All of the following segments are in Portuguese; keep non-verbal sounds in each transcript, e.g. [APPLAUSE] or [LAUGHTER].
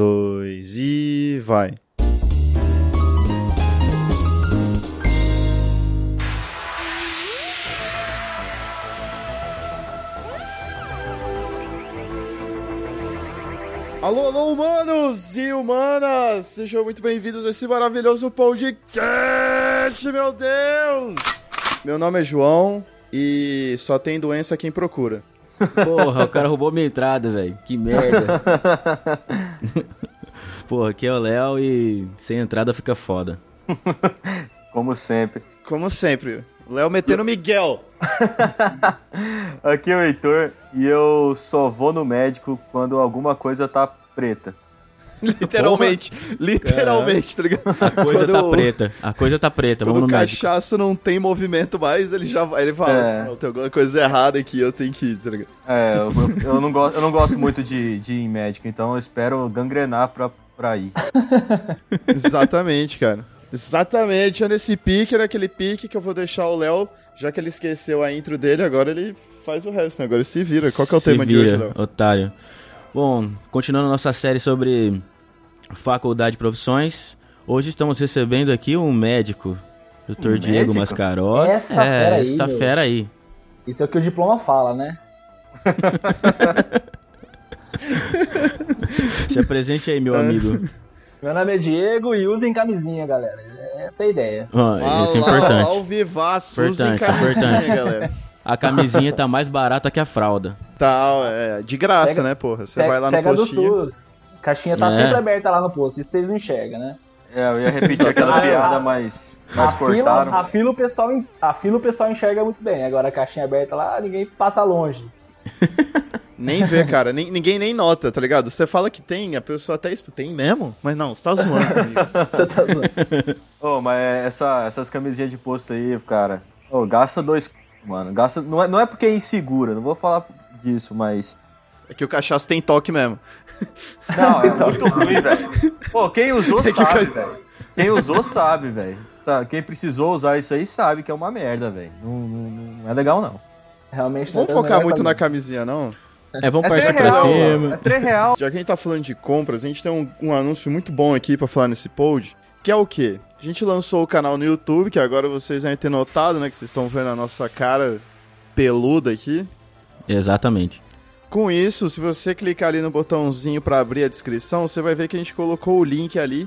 dois e vai. Alô, alô, humanos e humanas! Sejam muito bem-vindos a esse maravilhoso podcast, meu Deus! Meu nome é João e só tem doença quem procura. Porra, o cara roubou minha entrada, velho. Que merda. [LAUGHS] Porra, aqui é o Léo e sem entrada fica foda. [LAUGHS] Como sempre. Como sempre. Léo metendo Miguel. [LAUGHS] Aqui é o Heitor e eu só vou no médico quando alguma coisa tá preta. [LAUGHS] Literalmente, literalmente, tá ligado? A coisa Quando tá o- preta. A coisa tá preta, Quando vamos o no médico. cachaço não tem movimento mais, ele já ele fala É. assim, tem alguma coisa errada aqui, eu tenho que ir, tá ligado? É, eu, eu não, gosto, eu não gosto muito de, de ir em médico, então eu espero gangrenar pra, pra ir. [LAUGHS] Exatamente, cara. Exatamente, é nesse pique, naquele pique que eu vou deixar o Léo, já que ele esqueceu a intro dele, agora ele faz o resto, né? Agora ele se vira. Qual que é o Se tema de vira, hoje, Léo? otário. Bom, continuando nossa série sobre faculdade e profissões, hoje estamos recebendo aqui um médico, Dr. Um Diego médico? Essa é, fera aí, essa meu. fera aí. Isso é o que o diploma fala, né? [LAUGHS] Se apresente aí, meu É. amigo. Meu nome é Diego e usem camisinha, galera. Essa é a ideia. Ó, Ah isso é lá, importante. Ao vivaço, usem Importante, camisinha, importante. galera. A camisinha tá mais barata que a fralda. Tá, é, de graça, Pega- né, porra? Você Pe- vai lá no Pega postinho. do SUS. Caixinha tá É. sempre aberta lá no posto, isso vocês não enxergam, né? É, eu ia repetir aquela piada, a- mas, A mas fila, cortaram. a, fila o pessoal, a fila o pessoal enxerga muito bem. Agora a caixinha aberta lá, ninguém passa longe. [LAUGHS] Nem vê, cara. Nem- ninguém nem nota, tá ligado? Você fala que tem, a pessoa até... exp- Tem mesmo? Mas não, você tá zoando [LAUGHS] comigo. Você tá zoando. Ô, mas essa, essas camisinhas de posto aí, cara. Ô, gasta dois. Mano, gasta. Não é, não é porque é insegura, não vou falar disso, mas. É que o cachaço tem toque mesmo. [LAUGHS] Não, é muito ruim, velho. Pô, quem usou É que sabe, ca- velho. Quem usou sabe, velho. Quem precisou usar isso aí sabe que é uma merda, velho. Não, não, não é legal, não. Realmente não é Vamos das focar muito na camisinha, não? É, vamos É partir 3 pra real, mano. cima. É 3 real. Já que a gente tá falando de compras, a gente tem um, um anúncio muito bom aqui pra falar nesse pod, que é o quê? A gente lançou o canal no YouTube, que agora vocês devem ter notado, né? Que vocês estão vendo a nossa cara peluda aqui. Exatamente. Com isso, se você clicar ali no botãozinho pra abrir a descrição, você vai ver que a gente colocou o link ali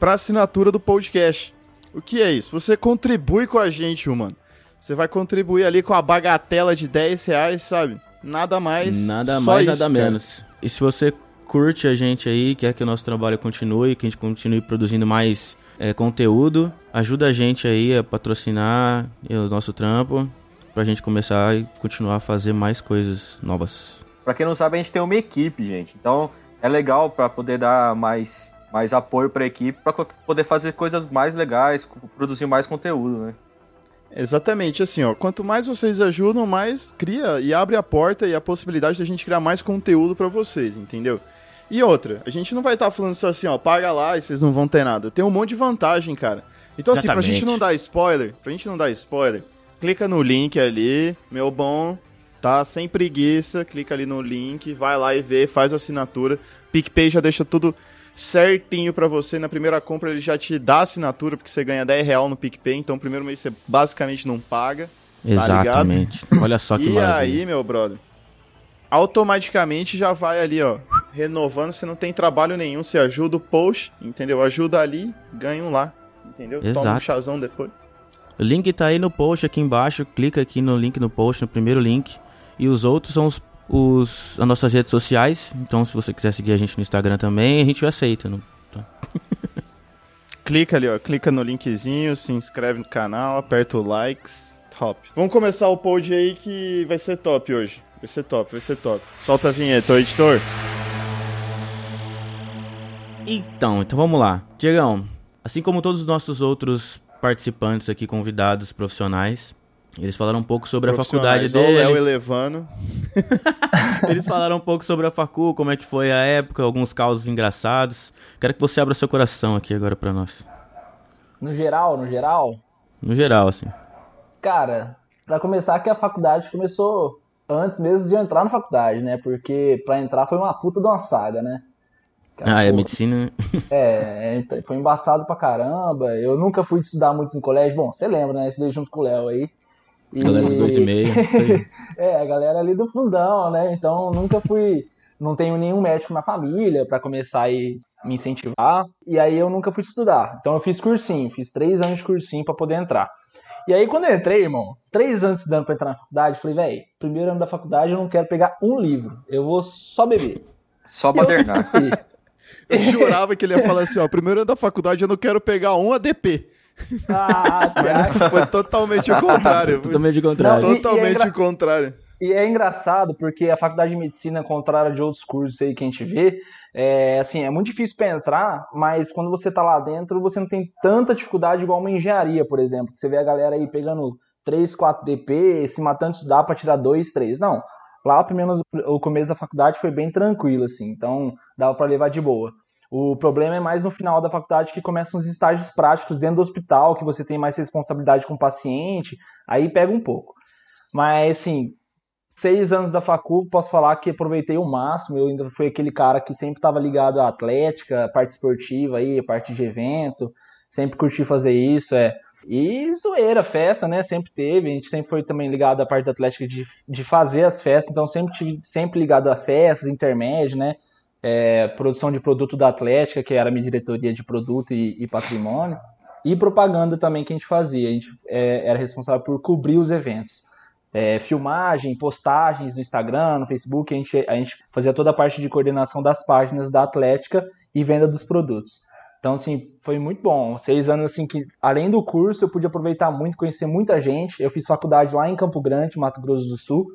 pra assinatura do podcast. O que é isso? Você contribui com a gente, mano. Você vai contribuir ali com a bagatela de 10 reais, sabe? Nada mais. Nada mais, isso, nada cara. menos. E se você curte a gente aí, quer que o nosso trabalho continue, que a gente continue produzindo mais é, conteúdo, ajuda a gente aí a patrocinar o nosso trampo, pra gente começar e continuar a fazer mais coisas novas. Pra quem não sabe, a gente tem uma equipe, gente. Então é legal pra poder dar mais, mais apoio pra equipe, pra co- poder fazer coisas mais legais, produzir mais conteúdo, né? Exatamente, assim, ó. Quanto mais vocês ajudam, mais cria e abre a porta e a possibilidade da gente criar mais conteúdo pra vocês, entendeu? E outra, a gente não vai estar falando só assim, ó, paga lá e vocês não vão ter nada. Tem um monte de vantagem, cara. Então, assim, pra Exatamente. gente não dar spoiler, pra gente não dar spoiler, clica no link ali, meu bom, tá? Sem preguiça, clica ali no link, vai lá e vê, faz a assinatura. PicPay já deixa tudo certinho pra você. Na primeira compra ele já te dá assinatura, porque você ganha 10 real no PicPay, então o primeiro mês você basicamente não paga. Exatamente. Olha só que Tá e maravilha. aí, meu brother, automaticamente já vai ali, ó, renovando, você não tem trabalho nenhum, você ajuda o post, entendeu? Ajuda ali, ganha um lá, entendeu? Toma um Exato. chazão depois. O link tá aí no post aqui embaixo. Clica aqui no link no post, no primeiro link. E os outros são os, os- as nossas redes sociais. Então, se você quiser seguir a gente no Instagram também, a gente aceita. Não- [LAUGHS] Clica ali, ó, clica no linkzinho, se inscreve no canal, aperta o likes, top. Vamos começar o pod aí que vai ser top hoje. Vai ser top, vai ser top. Solta a vinheta, ô editor. Então, então vamos lá. Diegão, assim como todos os nossos outros participantes aqui, convidados profissionais, eles falaram um pouco sobre a faculdade Profissionais, ó, o Léo elevando. [LAUGHS] Eles falaram um pouco sobre a facu, como é que foi a época, alguns causos engraçados. Quero que você abra seu coração aqui agora pra nós. No geral, no geral, No geral, assim. cara, pra começar que a faculdade começou antes mesmo de eu entrar na faculdade, né? Porque pra entrar foi uma puta de uma saga, né? Ah, é medicina. É, é, foi embaçado pra caramba. Eu nunca fui estudar muito no colégio. Bom, você lembra, né? Estudei junto com o Léo aí. E- Galera do dois e meio. isso aí. [LAUGHS] É, a galera ali do fundão, né? Então nunca fui. Não tenho nenhum médico na família pra começar e me incentivar. E aí eu nunca fui estudar. Então eu fiz cursinho, fiz três anos de cursinho pra poder entrar. E aí quando eu entrei, irmão, três anos estudando pra entrar na faculdade, eu falei, velho, primeiro ano da faculdade eu não quero pegar um livro. Eu vou só beber. Só pra terminar. Eu jurava que ele ia falar assim, ó, primeiro ano da faculdade eu não quero pegar um ADP. ah? [LAUGHS] Foi totalmente o contrário. Foi Totalmente o contrário. Não, e- totalmente engra- o contrário. E é engraçado porque a faculdade de medicina, ao contrário de outros cursos aí que a gente vê, é assim, é muito difícil para entrar, mas quando você tá lá dentro, você não tem tanta dificuldade igual uma engenharia, por exemplo. que Você vê a galera aí pegando 3, 4 DP, se matando de estudar para tirar 2, 3. Não. Lá, pelo menos, o começo da faculdade foi bem tranquilo, assim, então dava para levar de boa. O problema é mais no final da faculdade que começam os estágios práticos dentro do hospital, que você tem mais responsabilidade com o paciente, aí pega um pouco. Mas, assim, seis anos da facu, posso falar que aproveitei o máximo. Eu ainda fui aquele cara que sempre estava ligado à atlética, parte esportiva aí, parte de evento. Sempre curti fazer isso, é. E zoeira, festa, né? Sempre teve. A gente sempre foi também ligado à parte da atlética de, de fazer as festas. Então sempre tive sempre ligado a festas, intermédio, né? É, produção de produto da Atlética, que era minha diretoria de produto e, e patrimônio. E propaganda também que a gente fazia. A gente é, era responsável por cobrir os eventos é, filmagem, postagens no Instagram, no Facebook, a gente, a gente fazia toda a parte de coordenação das páginas da Atlética e venda dos produtos. Então, assim, foi muito bom. Seis anos, assim, que além do curso, eu pude aproveitar muito, conhecer muita gente. Eu fiz faculdade lá em Campo Grande, Mato Grosso do Sul.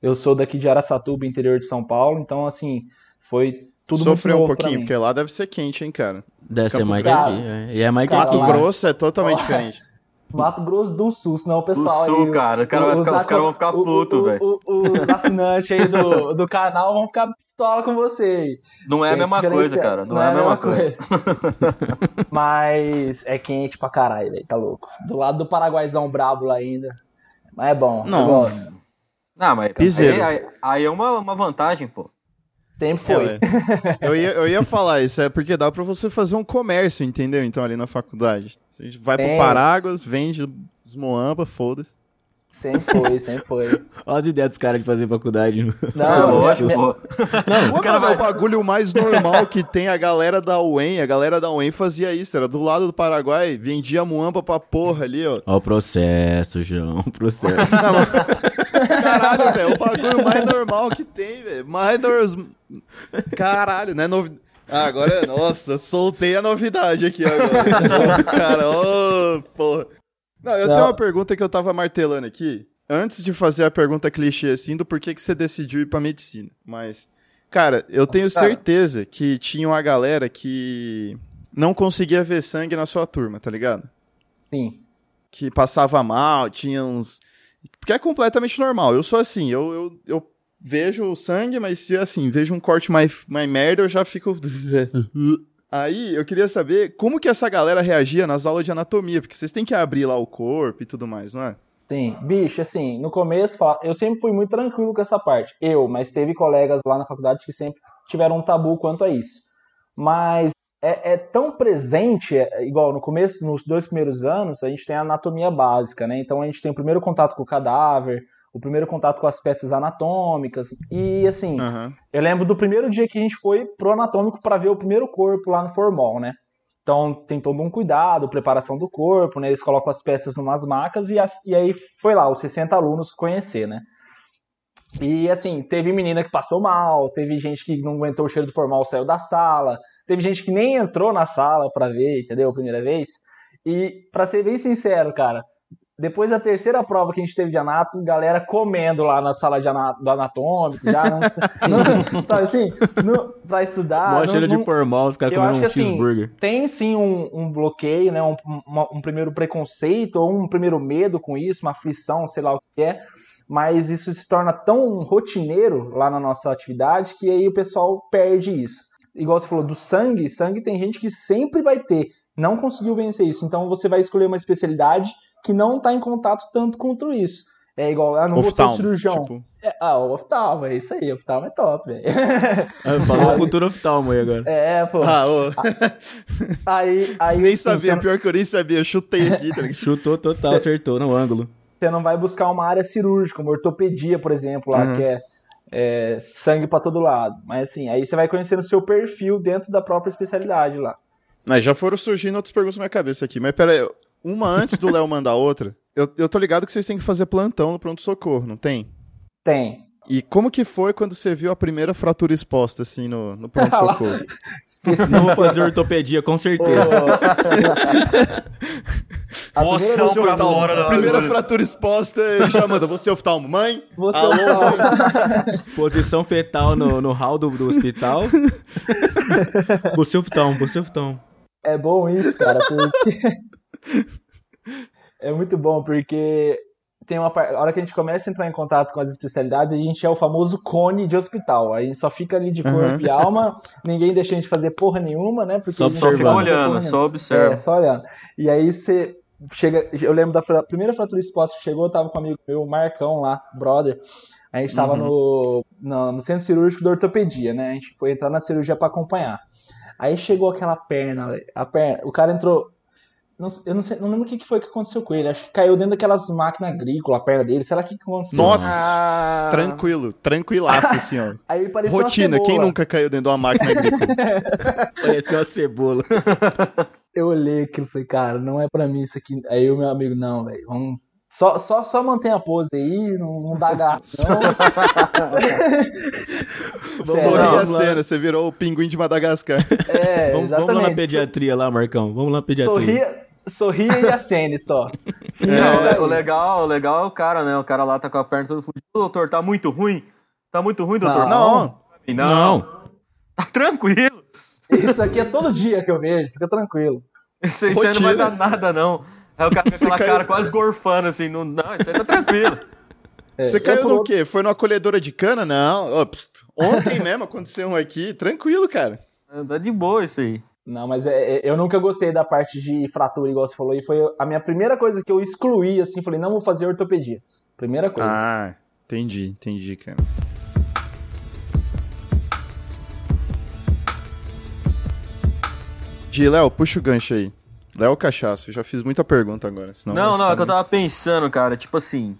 Eu sou daqui de Araçatuba, interior de São Paulo. Então, assim, foi tudo Sofreu um pouquinho, porque lá deve ser quente, hein, cara. Deve ser Campo mais que Grande. aqui. é. E é mais Cara, aqui. Mato Grosso é totalmente Lá- diferente. [LAUGHS] Mato Grosso do Sul, senão o Do pessoal Sul, aí, cara. O cara vai ficar- os caras vão ficar o- puto, o- velho. Os assinantes aí do, [LAUGHS] do canal vão ficar pistola com você aí. Não é a mesma coisa, cara. Não, é a mesma coisa. [LAUGHS] Mas é quente pra caralho, velho. Tá louco. Do lado do Paraguaizão brabo lá ainda. Mas é bom. Nossa. gosto. Não, mas Piseiro. aí, aí- aí é uma, uma vantagem, pô. Sempre É, foi. ué. eu, ia, eu ia falar isso, é porque dá pra você fazer um comércio, entendeu? Então, ali na faculdade. Você vai pro É. Paráguas, vende os Moamba, foda-se. Sempre foi, sempre foi. [LAUGHS] Olha as ideias dos caras de fazer faculdade. Não, Lógico, minha- pô. Pô, mano, é o bagulho mais normal que tem a galera da UEM. A galera da UEM fazia isso, era do lado do Paraguai, vendia muamba pra porra ali, ó. Ó o processo, João. O processo. Não, mas- Caralho, velho, o bagulho mais normal que tem, velho. Mais nor... Caralho, né? Novi... Ah, agora, nossa, soltei a novidade aqui agora. Ô, Cara, ô, porra. Não, eu Não. tenho uma pergunta que eu tava martelando aqui. Antes de fazer a pergunta clichê assim, do porquê que você decidiu ir pra medicina. Mas, cara, eu tenho Cara. certeza que tinha uma galera que não conseguia ver sangue na sua turma, tá ligado? Sim. que passava mal, tinha uns. Porque é completamente normal. Eu sou assim, eu, eu, eu vejo o sangue, mas se assim, vejo um corte mais, mais merda, eu já fico. [LAUGHS] Aí eu queria saber como que essa galera reagia nas aulas de anatomia, porque vocês têm que abrir lá o corpo e tudo mais, não é? Sim, bicho, assim, no começo, eu sempre fui muito tranquilo com essa parte. Eu, mas teve colegas lá na faculdade que sempre tiveram um tabu quanto a isso. Mas é, é tão presente, é, igual no começo, nos dois primeiros anos, a gente tem a anatomia básica, né? Então a gente tem o primeiro contato com o cadáver, o primeiro contato com as peças anatômicas, e assim, Aham. eu lembro do primeiro dia que a gente foi pro anatômico para ver o primeiro corpo lá no formol, né? Então tem todo um cuidado, preparação do corpo, né? Eles colocam as peças numas macas e, as- e aí foi lá, os 60 alunos conhecer, né? E assim, teve menina que passou mal, teve gente que não aguentou o cheiro do formal, saiu da sala, teve gente que nem entrou na sala pra ver, entendeu? Primeira vez. E pra ser bem sincero, cara, depois da terceira prova que a gente teve de anato, galera comendo lá na sala de ana- do anatômico, já não, [LAUGHS] não sabe assim, não, pra estudar. Mó cheiro de formal, os caras comendo um assim, cheeseburger. tem sim um, um bloqueio, né? Um, uma- um primeiro preconceito, ou um primeiro medo com isso, uma aflição, sei lá o que é. Mas isso se torna tão rotineiro lá na nossa atividade que aí o pessoal perde isso. Igual você falou, do sangue, sangue tem gente que sempre vai ter, não conseguiu vencer isso. Então você vai escolher uma especialidade que não está em contato tanto contra isso. É igual, ah, não vou ser cirurgião. tipo, É, ah, o oftalmo, é isso aí, oftalmo é top, velho. Ah, [LAUGHS] Falou o futuro oftalmo aí agora. É, pô. ah, ô, Aí, aí nem assim, sabia, você, pior que eu nem sabia, eu chutei aqui, tá ligado? [LAUGHS] Chutou total, acertou no ângulo. você não vai buscar uma área cirúrgica, uma ortopedia, por exemplo, lá, Uhum. que é, é, sangue pra todo lado. Mas assim, aí você vai conhecendo o seu perfil dentro da própria especialidade lá. Mas já foram surgindo outras perguntas na minha cabeça aqui, mas pera aí, uma antes do Léo mandar outra, eu, eu tô ligado que vocês têm que fazer plantão no pronto-socorro, não tem? Tem. E como que foi quando você viu a primeira fratura exposta, assim, no, no pronto-socorro? Não [LAUGHS] vou fazer ortopedia, com certeza. [LAUGHS] A Moção primeira- Você pra oftalmo, fora da primeira fratura exposta, ele já manda, você oftalmo, mãe? Você Alô, oftalmo. [LAUGHS] Posição fetal no, no hall do, do hospital. Você oftalmo, você oftalmo. É bom isso, cara, porque. [LAUGHS] é muito bom, porque tem uma a hora que a gente começa a entrar em contato com as especialidades, a gente é o famoso cone de hospital. Aí só fica ali de corpo Uhum. e alma, ninguém deixa a gente fazer porra nenhuma, né? Porque Só a gente Só fica olhando, só observa. É, só olhando. E aí você chega. Eu lembro da primeira fratura exposta que chegou, eu tava com um amigo meu, o Marcão lá, brother. A gente tava no, no, no centro cirúrgico da ortopedia, né? A gente foi entrar na cirurgia pra acompanhar. Aí chegou aquela perna, a perna, o cara entrou. Não- eu não sei, não lembro o que foi que aconteceu com ele. Acho que caiu dentro daquelas máquinas agrícolas, a perna dele. Sei lá o que aconteceu. Nossa, Ah. tranquilo, tranquilaço, [LAUGHS] ó. Aí ele parecia uma Rotina, quem nunca caiu dentro de uma máquina agrícola? [LAUGHS] Parecia uma cebola. [LAUGHS] Eu olhei aquilo e falei, cara, não é pra mim isso aqui. Aí o meu amigo, não, velho, vamos. Só, só, só mantém a pose aí, não, não dá gato, não. Sorri Sério, a cena, você virou o pinguim de Madagascar. É, Vamos, vamos lá na pediatria lá, Marcão. Vamos lá na pediatria. Sorria, sorria e acene só. [LAUGHS] Não, o legal, o legal é o cara, né? O cara lá tá com a perna toda fudida. Ô, doutor, tá muito ruim? Tá muito ruim, doutor? Não, não. Não. Tá tranquilo. Isso aqui é todo dia que eu vejo, fica tranquilo. Isso, isso aí não vai dar nada, não. Aí o cara com aquela caiu- cara quase gorfando, assim. Não, não, isso aí tá tranquilo. É, você caiu no quê? Foi numa colhedora de cana? Não. Ontem [LAUGHS] mesmo aconteceu um aqui, tranquilo, cara. Tá de boa isso aí. Não, mas é- é- eu nunca gostei da parte de fratura, igual você falou, e foi a minha primeira coisa que eu excluí, assim, falei, não vou fazer ortopedia. Primeira coisa. Ah, entendi, entendi, cara. De Léo, puxa o gancho aí. Léo Cachaço, eu já fiz muita pergunta agora. Senão Não, não, é que eu tava pensando, cara, tipo assim,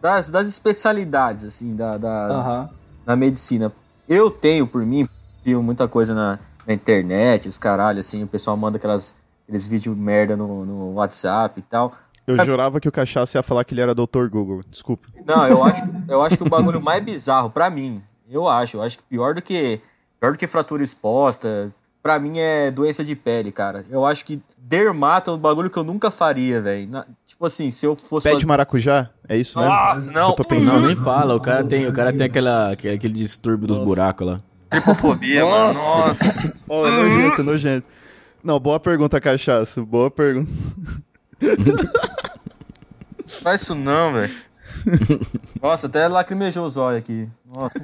das, das especialidades, assim, da, da, na medicina. Eu tenho, por mim, vi muita coisa na, na internet, os caralho, assim, o pessoal manda aquelas, aqueles vídeos merda no, no WhatsApp e tal. Eu jurava que o Cachaço ia falar que ele era Dr. Google. Desculpa. Não, eu acho, eu acho que o bagulho mais bizarro, pra mim, eu acho, eu acho que pior do que, pior do que fratura exposta, pra mim é doença de pele, cara. Eu acho que dermato é um bagulho que eu nunca faria, velho. Tipo assim, se eu fosse... Pé de maracujá? É isso mesmo? Nossa, não. Eu tô pensando. Não, nem fala. O cara tem, o cara tem aquela, aquele aquele distúrbio dos buracos lá. Tripofobia, mano. Nossa. Oh, [LAUGHS] é nojento, nojento. Não, boa pergunta, Cachaço. Boa pergunta. Faz isso não, velho. Nossa, até lacrimejou os olhos aqui. Nossa.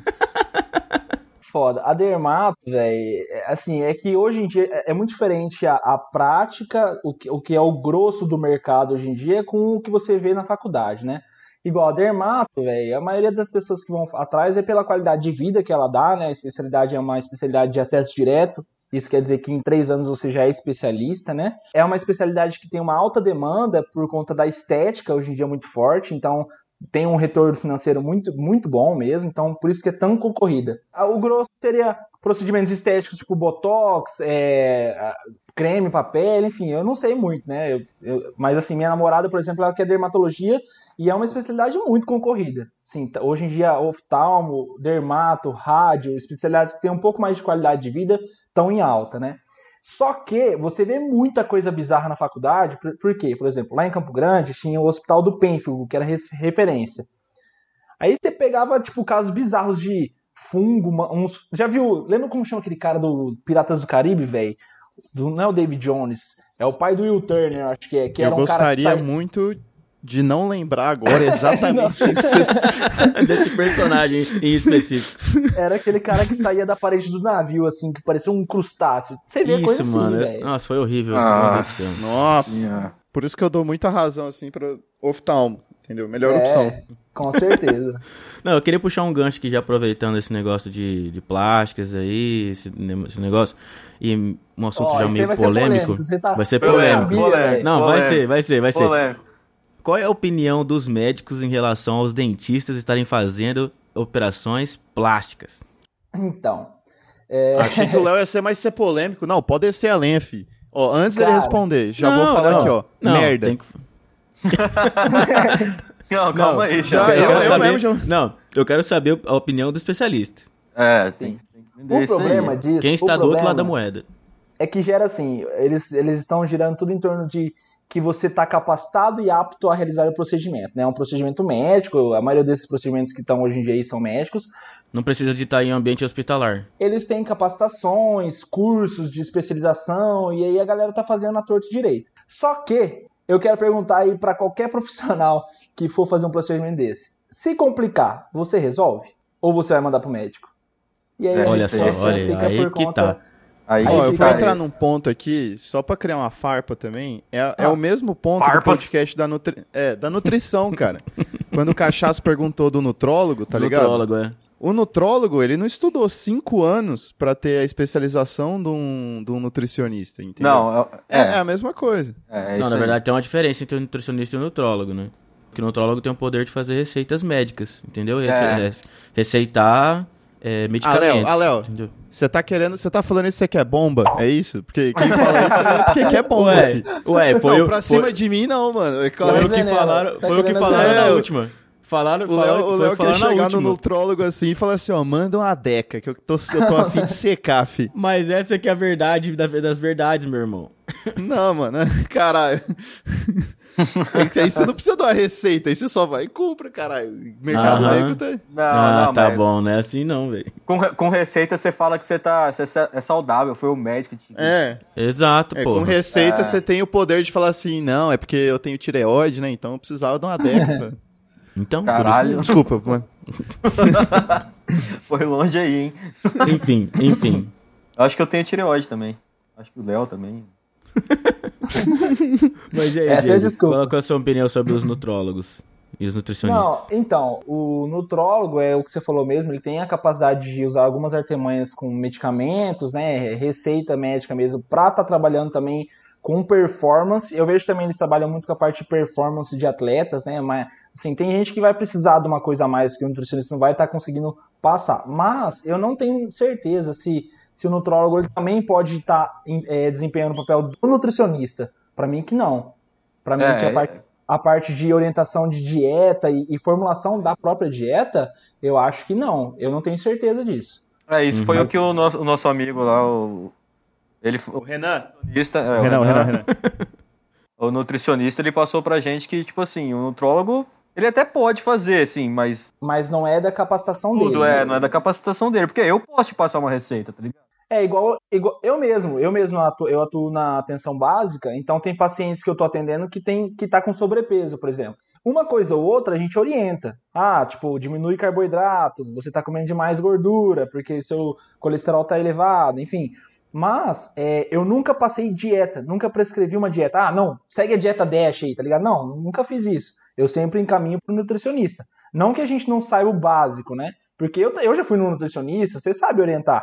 Foda. A dermato, velho, assim, é que hoje em dia é é muito diferente a, a prática, o que, o que é o grosso do mercado hoje em dia, com o que você vê na faculdade, né? Igual a dermato, velho, a maioria das pessoas que vão atrás é pela qualidade de vida que ela dá, né? A especialidade é uma especialidade de acesso direto. Isso quer dizer que em três anos você já é especialista, né? É uma especialidade que tem uma alta demanda por conta da estética, hoje em dia muito forte, então tem um retorno financeiro muito, muito bom mesmo, então por isso que é tão concorrida. Ah, O grosso seria procedimentos estéticos tipo botox, é, creme, papel, enfim, eu não sei muito, né? Eu- eu- mas assim, minha namorada, por exemplo, ela quer dermatologia e é uma especialidade muito concorrida. Sim, tá- hoje em dia, oftalmo, dermato, rádio, especialidades que têm um pouco mais de qualidade de vida estão em alta, né? Só que você vê muita coisa bizarra na faculdade, por, por quê? Por exemplo, lá em Campo Grande tinha o Hospital do Pênfigo, que era referência. Aí você pegava, tipo, casos bizarros de fungo, uns... Já viu, lembra como chama aquele cara do Piratas do Caribe, velho? Não é o David Jones, é o pai do Will Turner, acho que é. Que eu era um gostaria cara que sa- muito de não lembrar agora exatamente [LAUGHS] isso Desse personagem em específico. Era aquele cara que saía da parede do navio, assim, que parecia um crustáceo. Você vê coisa Isso, assim, mano. velho. Nossa, foi horrível. Nossa. Nossa. Por isso que eu dou muita razão, assim, pra oftalmo. entendeu? Melhor É, opção. Com certeza. [LAUGHS] Não, eu queria puxar um gancho aqui já aproveitando esse negócio de, de plásticas aí, esse, esse negócio. E um assunto Ó, já meio vai ser polêmico. polêmico, você tá- Vai ser Polêmico, polêmico. Sabia, polêmico. Não, vai polêmico, ser, vai ser, vai ser. Qual é a opinião dos médicos em relação aos dentistas estarem fazendo operações plásticas? Então. é, Achei que o Léo ia ser mais ser polêmico. Não, pode descer a lenha, fi. Ó, antes dele Cara. responder, já Não, vou falar não, aqui, ó. não, Merda. tem que- [LAUGHS] Não, calma Não, aí, já- já. eu eu- quero eu saber- mesmo já- Não, eu quero saber a opinião do especialista. É, tem, tem que entender o isso problema aí. disso. Quem está do outro lado da moeda. É que gera assim, eles, eles estão girando tudo em torno de que você está capacitado e apto a realizar o procedimento. né? É um procedimento médico, a maioria desses procedimentos que estão hoje em dia aí são médicos. Não precisa de estar em ambiente hospitalar. Eles têm capacitações, cursos de especialização, e aí a galera tá fazendo a torta direito. Só que eu quero perguntar aí para qualquer [LAUGHS] profissional que for fazer um procedimento desse. Se complicar, você resolve? Ou você vai mandar pro médico? E aí É, a Olha só, olha, fica aí por que conta- tá. Aí, Ó, eu vou aí. entrar num ponto aqui, só pra criar uma farpa também. É, é Ah. o mesmo ponto do Farpas? podcast da, nutri... é, da nutrição, cara. [LAUGHS] Quando o Cachaço perguntou do nutrólogo, tá ligado? Nutrólogo, é. O nutrólogo, ele não estudou cinco anos pra ter a especialização de um, de um nutricionista, entendeu? Não, É, é, é a mesma coisa. é, é Não, na aí. verdade tem uma diferença entre o nutricionista e o nutrólogo, né? Porque o nutrólogo tem o poder de fazer receitas médicas, entendeu? Rece- É. é, Receitar é, medicamentos. Ah, Léo, entendeu? Você tá querendo, você tá falando isso você quer bomba? É isso? Porque quem [LAUGHS] fala isso é porque quer bomba, Ué, fi. ué, foi não, eu, pra foi, cima de mim não, mano. É claro foi o que é, né, falaram, tá foi o que falaram na última. Falaram, O falaram, Léo, o Léo quer chegar no nutrólogo assim e falar assim, ó, manda uma deca, que eu tô, eu tô afim de secar, fi. [LAUGHS] Mas essa que é a verdade da- das verdades, meu irmão. Não, mano, [LAUGHS] caralho. É Aí você não precisa de uma receita, aí você só vai e compra, caralho. Mercado Aham. Negro tá... Não, ah, não, tá mas bom, não é assim não, velho. Com, re- com receita você fala que você tá você é saudável, foi o médico que te É, Exato, é pô. com receita É. você tem o poder de falar assim, não, é porque eu tenho tireoide, né, então eu precisava de uma deca. pra- [LAUGHS] Então, por Caralho. Desculpa, mano. [LAUGHS] foi longe aí, hein? isso- enfim, enfim. Acho que eu tenho tireoide também. Acho que o Léo também. [LAUGHS] [LAUGHS] Mas e aí, Essa é Diego, desculpa. qual, é a sua opinião sobre os nutrólogos e os Não, nutricionistas? então, o nutrólogo é o que você falou mesmo, ele tem a capacidade de usar algumas artimanhas com medicamentos, né, receita médica mesmo, pra estar trabalhando também com performance. Eu vejo também eles trabalham muito com a parte de performance de atletas, né, mas assim, tem gente que vai precisar de uma coisa a mais que o nutricionista não vai estar conseguindo passar. Mas eu não tenho certeza se se o nutrólogo ele também pode estar em- eh, desempenhando o papel do nutricionista. Pra mim que não. Pra mim É, que a parte a parte de orientação de dieta e, e formulação da própria dieta, eu acho que não. Eu não tenho certeza disso. É, isso foi Uhum. o que o nosso, o nosso amigo lá, o. Ele, O o Renan. nutricionista, é, o Renan, Renan, Renan, Renan. [LAUGHS] o nutricionista, ele passou pra gente que, tipo assim, o nutrólogo, ele até pode fazer, assim, mas Mas não é da capacitação tudo dele. é, não é da capacitação dele, porque eu posso te passar uma receita, tá ligado? É igual, igual eu mesmo, eu mesmo atuo, eu atuo na atenção básica, então tem pacientes que eu tô atendendo que tem que tá com sobrepeso, por exemplo. Uma coisa ou outra a gente orienta. Ah, tipo, diminui carboidrato, você tá comendo demais gordura, porque seu colesterol tá elevado, enfim. Mas é, eu nunca passei dieta, nunca prescrevi uma dieta. Ah, não, segue a dieta Dash aí, tá ligado? Não, nunca fiz isso. Eu sempre encaminho pro nutricionista. Não que a gente não saiba o básico, né? Porque eu, eu já fui no nutricionista, você sabe orientar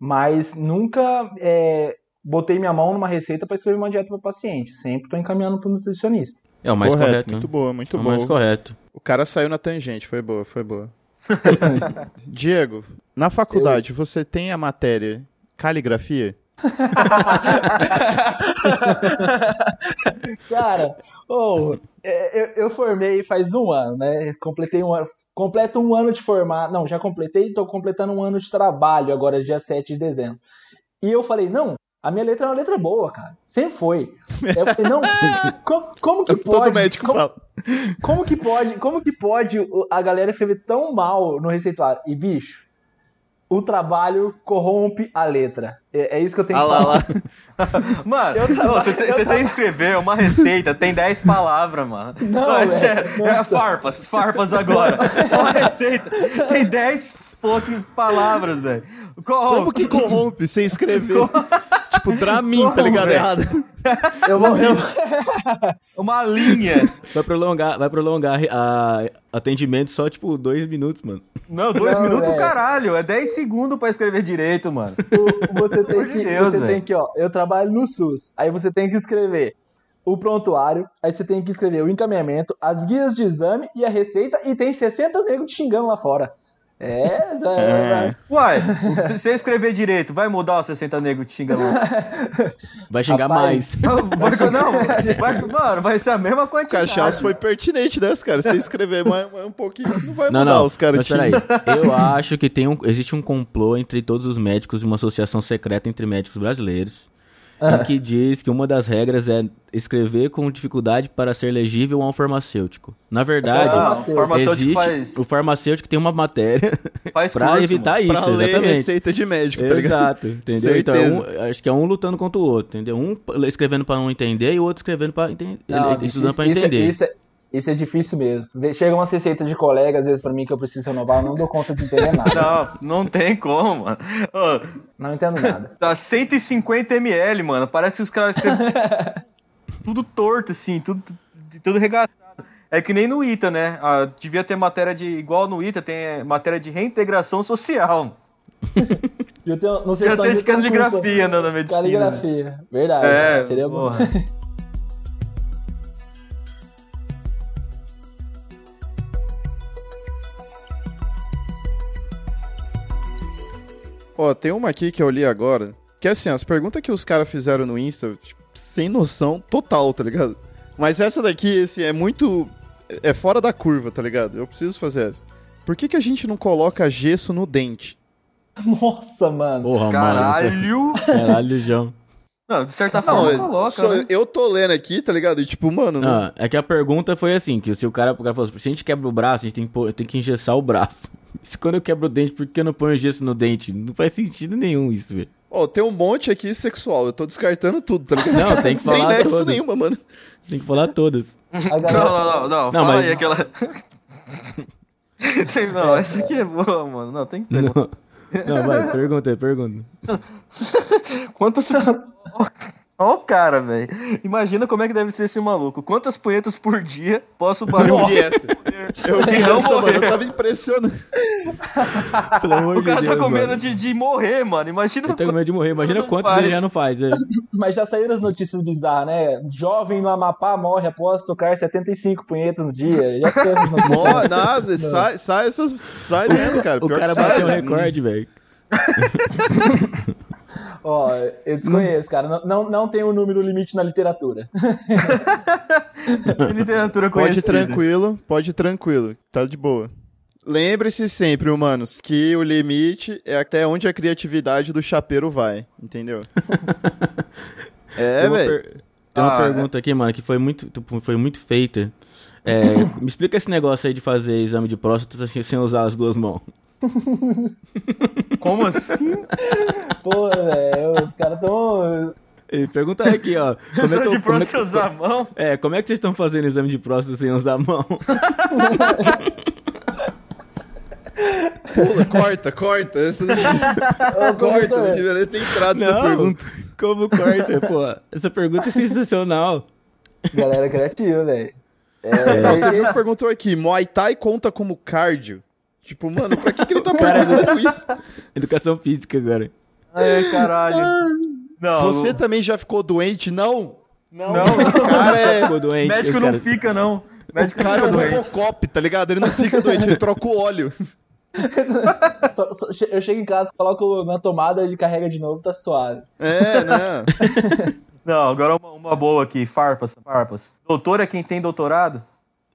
mas nunca é, botei minha mão numa receita para escrever uma dieta para paciente. Sempre estou encaminhando para o nutricionista. É o mais correto, correto, muito né? boa, muito é o boa. mais correto. O cara saiu na tangente, foi boa, foi boa. [LAUGHS] Diego, na faculdade você tem a matéria caligrafia? [LAUGHS] Cara, oh, eu, eu formei faz um ano, né? Completei um ano. Completo um ano de formar. Não, já completei, estou completando um ano de trabalho agora, dia 7 de dezembro. E eu falei, não, a minha letra é uma letra boa, cara. Sempre foi. Eu falei, não, [LAUGHS] como, como que pode. Todo médico como, fala. como que pode, como que pode a galera escrever tão mal no receituário? E bicho, o trabalho corrompe a letra. É, é isso que eu tenho Ah que lá, falar. lá. [LAUGHS] Mano, Eu não, trabalho- você, tem, eu você tem que escrever uma receita, tem 10 palavras, mano. Não, é velho, sério, é farpas, farpas agora. Uma receita, tem 10 fucking palavras, velho. Como que corrompe você escrever? tipo, Dramin, tá ligado? Errado. Eu vou, Uma linha. Vai prolongar, vai prolongar a atendimento só, tipo, dois minutos, mano. Não, dois Não, minutos, velho. caralho. É 10 segundos pra escrever direito, mano. O- Você tem que, Deus, você velho. tem que, ó, eu trabalho no SUS. Aí você tem que escrever o prontuário, aí você tem que escrever o encaminhamento, as guias de exame e a receita, e tem 60 negros te xingando lá fora. É, Zé, É. Uai, se você escrever direito, vai mudar os 60 negros te xingando? Vai xingar Rapaz. mais. Vai, não, vai, mano, vai ser a mesma quantidade. Cachaço foi pertinente dessa, cara. Se escrever mais, mais um pouquinho, isso não vai Não, mudar não. os caras. Mas peraí. Eu acho que tem um, existe um complô entre todos os médicos, uma associação secreta entre médicos brasileiros, em que diz que uma das regras é escrever com dificuldade para ser legível a um farmacêutico. Na verdade, Não, o farmacêutico existe, faz, o farmacêutico tem uma matéria [LAUGHS] curso, evitar mano. isso, Pra ler exatamente. receita de médico, tá ligado? Exato, entendeu? Então, é Certeza. um- acho que é um lutando contra o outro, entendeu? Um escrevendo pra não entender e o outro escrevendo para entender, estudando isso é- entender. Isso é, isso é difícil mesmo. Chega uma receita de colega, às vezes, pra mim, que eu preciso renovar, eu não dou conta de entender nada. Não, não tem como, mano. Ô, Não entendo nada. [LAUGHS] tá 150 ml, mano. Parece que os caras escrevem [LAUGHS] tudo torto, assim, tudo, tudo regatado. É que nem no ITA, né? Ah, devia ter matéria de. Igual no ITA, tem é, matéria de reintegração social. [LAUGHS] Eu tenho, não sei se tá caligrafia na, na medicina. Caligrafia, verdade. É, seria bom. Ó, tem uma aqui que eu li agora, que é assim, as perguntas que os caras fizeram no Insta, tipo, sem noção total, tá ligado? Mas essa daqui, assim, é muito... É fora da curva, tá ligado? Eu preciso fazer essa. Por que, que a gente não coloca gesso no dente? Nossa, mano. Porra, mano. Caralho! [LAUGHS] Caralho, João. Não, de certa forma coloca, só- né? eu tô lendo aqui, tá ligado? E tipo, mano, não- Não, é que a pergunta foi assim, que se o cara, o cara falou assim, se a gente quebra o braço, a gente tem que, pôr- tem que engessar o braço. [LAUGHS] Se quando eu quebro o dente, por que eu não ponho gesso no dente? Não faz sentido nenhum isso, velho. Ó, tem um monte aqui sexual, eu tô descartando tudo, tá ligado? Não, tem que [LAUGHS] Tem falar todas. nenhuma, mano. Tem que falar todas. Não, galera- não, não, não. Não, Fala mas- aí aquela. Tem- [LAUGHS] não, essa aqui é boa, mano. Não, tem que ter. Não, vai, pergunta, pergunta. [LAUGHS] Quantas. [LAUGHS] Ó o cara, velho. Imagina como é que deve ser esse maluco. Quantas punhetas por dia posso bater? Eu vi essa. Eu vi não essa, mano. Eu tava impressionando. Pelo amor O cara de tá Deus, com medo de, de morrer, mano. Imagina Ele tá com medo de morrer. Imagina quantos faz. ele já não faz. é. Mas já saíram as notícias bizarras, né? Jovem no Amapá morre após tocar 75 punhetas no dia. Já tem essas [LAUGHS] notícias. Mó, nossa, sai, sai essas. Sai mesmo, cara. O Pior cara bateu um recorde, velho. [LAUGHS] Ó, eu desconheço, cara. Não, não, não tem um número limite na literatura. [LAUGHS] literatura Pode ir conhecida. tranquilo, pode ir tranquilo. Tá de boa. Lembre-se sempre, humanos, que o limite é até onde a criatividade do chapeiro vai, entendeu? [LAUGHS] é, Tem uma, velho. per- tem uma Ah, pergunta aqui, mano, que foi muito, tipo, foi muito feita. É, [LAUGHS] me explica esse negócio aí de fazer exame de próstata sem usar as duas mãos. Como assim? Pô, velho, os caras tão. E Pergunta aí aqui, ó. [LAUGHS] Como é, Exame que, de é próstata que, usar a mão? é, como é que vocês estão fazendo exame de próstata sem usar a mão? Pula, corta, corta. Essa não... Ô, corta, não devia ter entrado essa pergunta. como corta, pô? Essa pergunta é sensacional. Galera criativa, velho. É, teve um que perguntou aqui, Muay Thai conta como cardio? Tipo, mano, pra que, que ele tá Cara, perguntando isso? Educação física agora. Ai, caralho. Não, Você também já ficou doente? Não! não, O cara é... Ficou doente. médico não caras- fica, não. O Médico cara é não um doente. Robocop, tá ligado? Ele não fica [LAUGHS] doente, ele troca o óleo. [LAUGHS] eu chego em casa, coloco na tomada e carrega de novo, tá suave. É, né? [LAUGHS] Não, agora uma, uma boa aqui, farpas, farpas. Doutor é quem tem doutorado?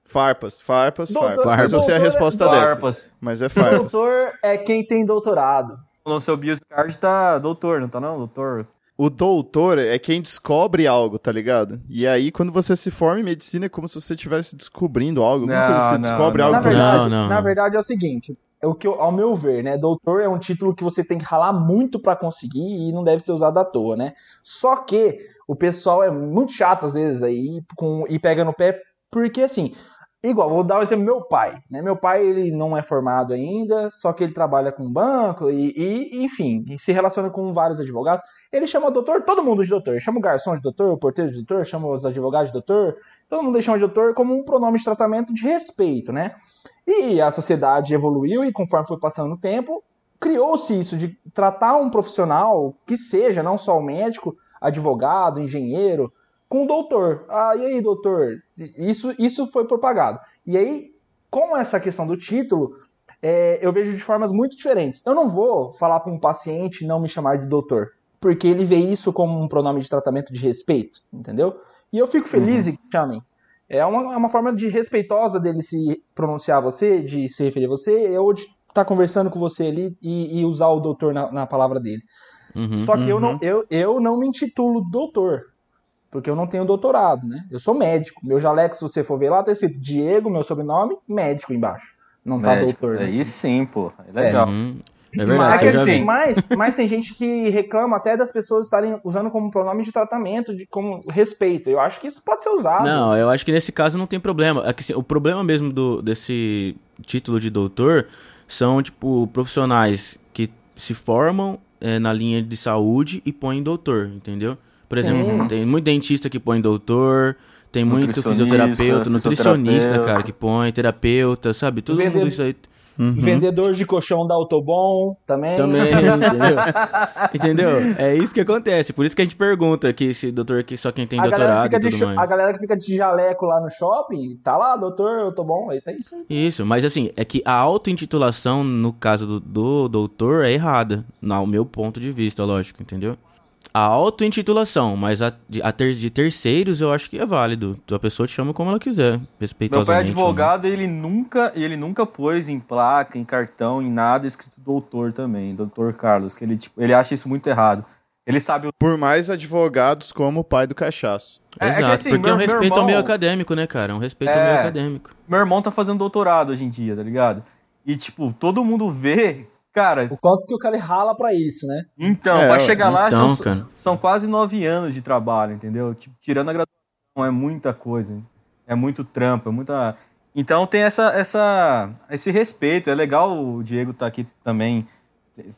Farpas, farpas, Doutor- farpas. Mas eu sei a resposta dessa. Farpas. Mas é farpas. Doutor é quem tem doutorado. No seu bioscard tá doutor, não tá não? Doutor. O doutor é quem descobre algo, tá ligado? E aí, quando você se forma em medicina, é como se você estivesse descobrindo algo. Não, coisa, você não, descobre não. algo Na verdade, Não, não, na verdade é o seguinte, é o que eu- ao meu ver, né, doutor é um título que você tem que ralar muito pra conseguir e não deve ser usado à toa, né? Só que o pessoal é muito chato às vezes aí com e pega no pé porque assim, igual, vou dar o exemplo do meu pai, né? Meu pai ele não é formado ainda, só que ele trabalha com banco e, e enfim, e se relaciona com vários advogados. ele chama doutor, todo mundo de doutor. Chama o garçom de doutor, o porteiro de doutor, chama os advogados de doutor. Todo mundo chama de doutor como um pronome de tratamento de respeito, né? E a sociedade evoluiu e conforme foi passando o tempo, criou-se isso de tratar um profissional que seja não só o médico, advogado, engenheiro, com o doutor. Ah, e aí, doutor? Isso, isso foi propagado. E aí, com essa questão do título, é, eu vejo de formas muito diferentes. Eu não vou falar para um paciente não me chamar de doutor, porque ele vê isso como um pronome de tratamento de respeito, entendeu? E eu fico feliz uhum. que chamem. É uma, é uma forma de respeitosa dele se pronunciar a você, de se referir a você, ou de estar tá conversando com você ali e, e usar o doutor na, na palavra dele. Uhum, Só que uhum. eu, não, eu, eu não me intitulo doutor, porque eu não tenho doutorado, né? Eu sou médico. Meu jaleco, se você for ver lá, tá escrito Diego, meu sobrenome, médico embaixo. Não tá médico. doutor. Né? Aí sim, pô. É legal. É. Uhum. É verdade. Mas, assim, mas, mas tem gente que reclama até das pessoas estarem usando como pronome de tratamento, de como respeito. Eu acho que isso pode ser usado. Não, eu acho que nesse caso não tem problema. É que, assim, o problema mesmo do, desse título de doutor são, tipo, profissionais que se formam é, na linha de saúde e põem doutor, entendeu? Por exemplo, Sim. tem muito dentista que põe doutor, tem muito fisioterapeuta, nutricionista, cara, que põe, terapeuta, sabe? Tudo mundo isso aí. Uhum. Vendedor de colchão da Autobom também. Também, [LAUGHS] entendeu? entendeu? É isso que acontece. Por isso que a gente pergunta que esse doutor aqui só quem tem a doutorado e tudo mais. A galera que fica de jaleco lá no shopping, tá lá, doutor Autobom, aí tá isso aí. Isso, mas assim, é que a auto-intitulação, no caso do, do doutor, é errada. No meu ponto de vista, lógico, entendeu? A auto-intitulação, mas a, a ter, de terceiros eu acho que é válido. A pessoa te chama como ela quiser, respeitosamente. Meu pai é advogado e ele nunca, ele nunca pôs em placa, em cartão, em nada escrito doutor também, doutor Carlos, que ele, tipo, ele acha isso muito errado. Ele sabe... O... Por mais advogados como o pai do cachaço. É, Exato, é que, assim, porque meu, é um respeito irmão... ao meio acadêmico, né, cara? É um respeito é, ao meio acadêmico. Meu irmão tá fazendo doutorado hoje em dia, tá ligado? E, tipo, todo mundo vê Cara. O quanto que o cara rala para isso, né? Então, é, pra chegar lá então, são, são, quase nove anos de trabalho, entendeu? Tipo, tirando a graduação, é muita coisa. É muito trampo, é muita. Então tem essa, essa, esse respeito. É legal o Diego estar tá aqui também